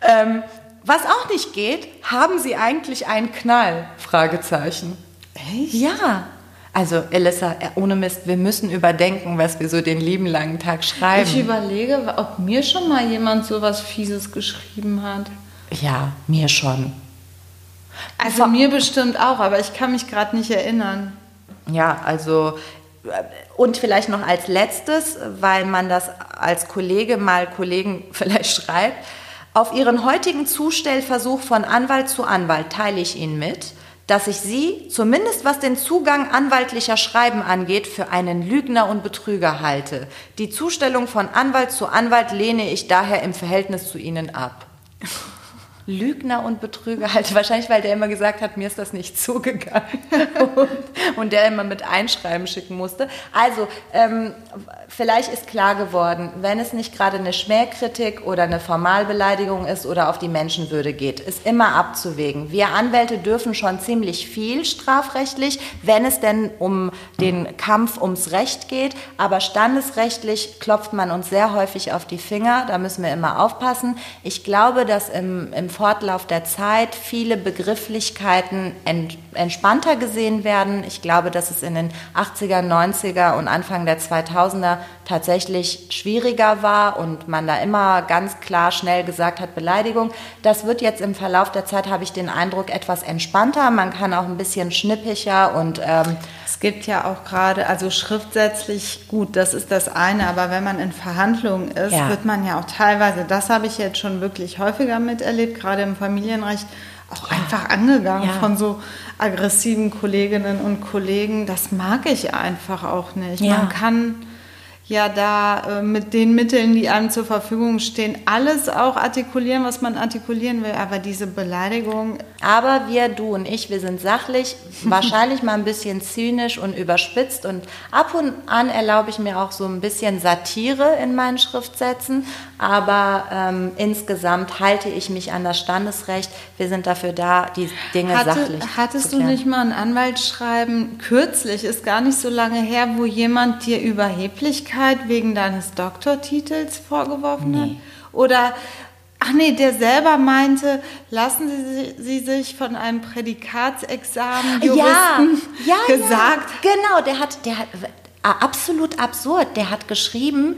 S3: Ähm, was auch nicht geht, haben Sie eigentlich einen Knall? Fragezeichen.
S4: Echt?
S3: Ja. Also, Elissa, äh, ohne Mist, wir müssen überdenken, was wir so den lieben langen Tag schreiben.
S4: ich überlege, ob mir schon mal jemand so was Fieses geschrieben hat.
S3: ja, mir schon.
S4: Also mir bestimmt auch, aber ich kann mich gerade nicht erinnern.
S3: Ja, also und vielleicht noch als letztes, weil man das als Kollege mal Kollegen vielleicht schreibt. Auf Ihren heutigen Zustellversuch von Anwalt zu Anwalt teile ich Ihnen mit, dass ich Sie, zumindest was den Zugang anwaltlicher Schreiben angeht, für einen Lügner und Betrüger halte. Die Zustellung von Anwalt zu Anwalt lehne ich daher im Verhältnis zu Ihnen ab. Lügner und Betrüger halt wahrscheinlich, weil der immer gesagt hat, mir ist das nicht zugegangen und, und der immer mit Einschreiben schicken musste. Also ähm, vielleicht ist klar geworden, wenn es nicht gerade eine Schmähkritik oder eine Formalbeleidigung ist oder auf die Menschenwürde geht, ist immer abzuwägen. Wir Anwälte dürfen schon ziemlich viel strafrechtlich, wenn es denn um den Kampf ums Recht geht, aber standesrechtlich klopft man uns sehr häufig auf die Finger, da müssen wir immer aufpassen. Ich glaube, dass im, im Fortlauf der Zeit viele Begrifflichkeiten ent, entspannter gesehen werden. Ich glaube, dass es in den 80er, 90er und Anfang der 2000er tatsächlich schwieriger war und man da immer ganz klar schnell gesagt hat, Beleidigung. Das wird jetzt im Verlauf der Zeit, habe ich den Eindruck, etwas entspannter. Man kann auch ein bisschen schnippiger und ähm,
S4: Es gibt ja auch gerade, also schriftsätzlich gut, das ist das eine, aber wenn man in Verhandlungen ist,
S3: Ja.
S4: wird man ja auch teilweise, das habe ich jetzt schon wirklich häufiger miterlebt, gerade im Familienrecht, auch einfach angegangen
S3: Ja.
S4: von so aggressiven Kolleginnen und Kollegen. Das mag ich einfach auch nicht. Man kann ja da äh, mit den Mitteln, die einem zur Verfügung stehen, alles auch artikulieren, was man artikulieren will. Aber diese Beleidigung,
S3: Aber wir, du und ich, wir sind sachlich, wahrscheinlich mal ein bisschen zynisch und überspitzt und ab und an erlaube ich mir auch so ein bisschen Satire in meinen Schriftsätzen, aber ähm, insgesamt halte ich mich an das Standesrecht. Wir sind dafür da, die Dinge
S4: Hatte,
S3: sachlich
S4: hattest
S3: zu
S4: du
S3: klären.
S4: nicht mal ein Anwaltsschreiben, kürzlich, ist gar nicht so lange her, wo jemand dir Überheblichkeit wegen deines Doktortitels vorgeworfen hat? Oder, ach nee, der selber meinte, lassen Sie, Sie sich von einem Prädikatsexamen Juristen
S3: ja, ja,
S4: gesagt.
S3: Ja. Genau, der hat, der hat äh, absolut absurd. Der hat geschrieben,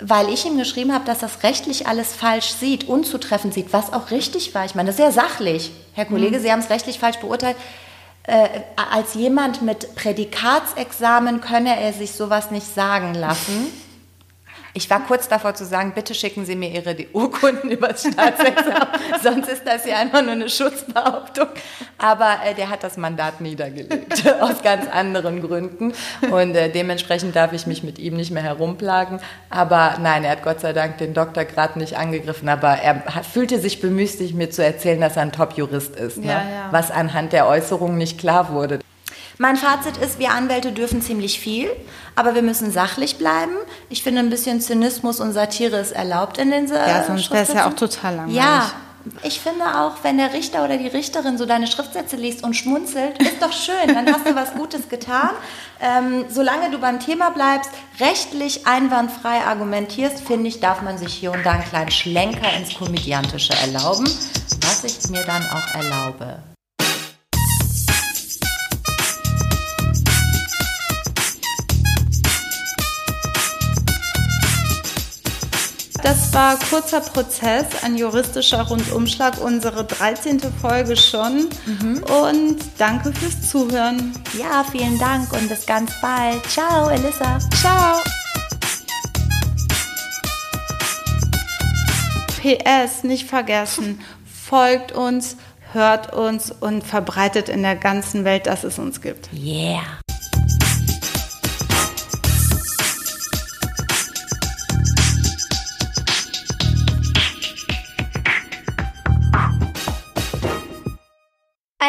S3: weil ich ihm geschrieben habe, dass das rechtlich alles falsch sieht, unzutreffend sieht, was auch richtig war. Ich meine, das ist sehr sachlich. Herr Kollege,
S4: Mhm.
S3: Sie haben es rechtlich falsch beurteilt. Äh, als jemand mit Prädikatsexamen könne er sich sowas nicht sagen lassen. Ich war kurz davor zu sagen, bitte schicken Sie mir Ihre Urkunden über das Staatsexamen, sonst ist das ja einfach nur eine Schutzbehauptung. Aber äh, der hat das Mandat niedergelegt, aus ganz anderen Gründen. Und äh, dementsprechend darf ich mich mit ihm nicht mehr herumplagen. Aber nein, er hat Gott sei Dank den Doktorgrad nicht angegriffen, aber er hat, fühlte sich bemüßigt, mir zu erzählen, dass er ein Top-Jurist ist, ne?
S4: Ja, ja.
S3: was anhand der Äußerungen nicht klar wurde. Mein Fazit ist, wir Anwälte dürfen ziemlich viel, aber wir müssen sachlich bleiben. Ich finde, ein bisschen Zynismus und Satire ist erlaubt in den
S4: Ja, sonst wäre es ja auch total langweilig.
S3: Ja, ich finde auch, wenn der Richter oder die Richterin so deine Schriftsätze liest und schmunzelt, ist doch schön, dann hast du was Gutes getan. Ähm, solange du beim Thema bleibst, rechtlich einwandfrei argumentierst, finde ich, darf man sich hier und da einen kleinen Schlenker ins Komödiantische erlauben, was ich mir dann auch erlaube.
S4: Das war kurzer Prozess, ein juristischer Rundumschlag, unsere 13. Folge schon. Und danke fürs Zuhören.
S3: Ja, vielen Dank und bis ganz bald. Ciao, Elissa.
S4: Ciao. PS, nicht vergessen, folgt uns, hört uns und verbreitet in der ganzen Welt, dass es uns gibt.
S3: Yeah.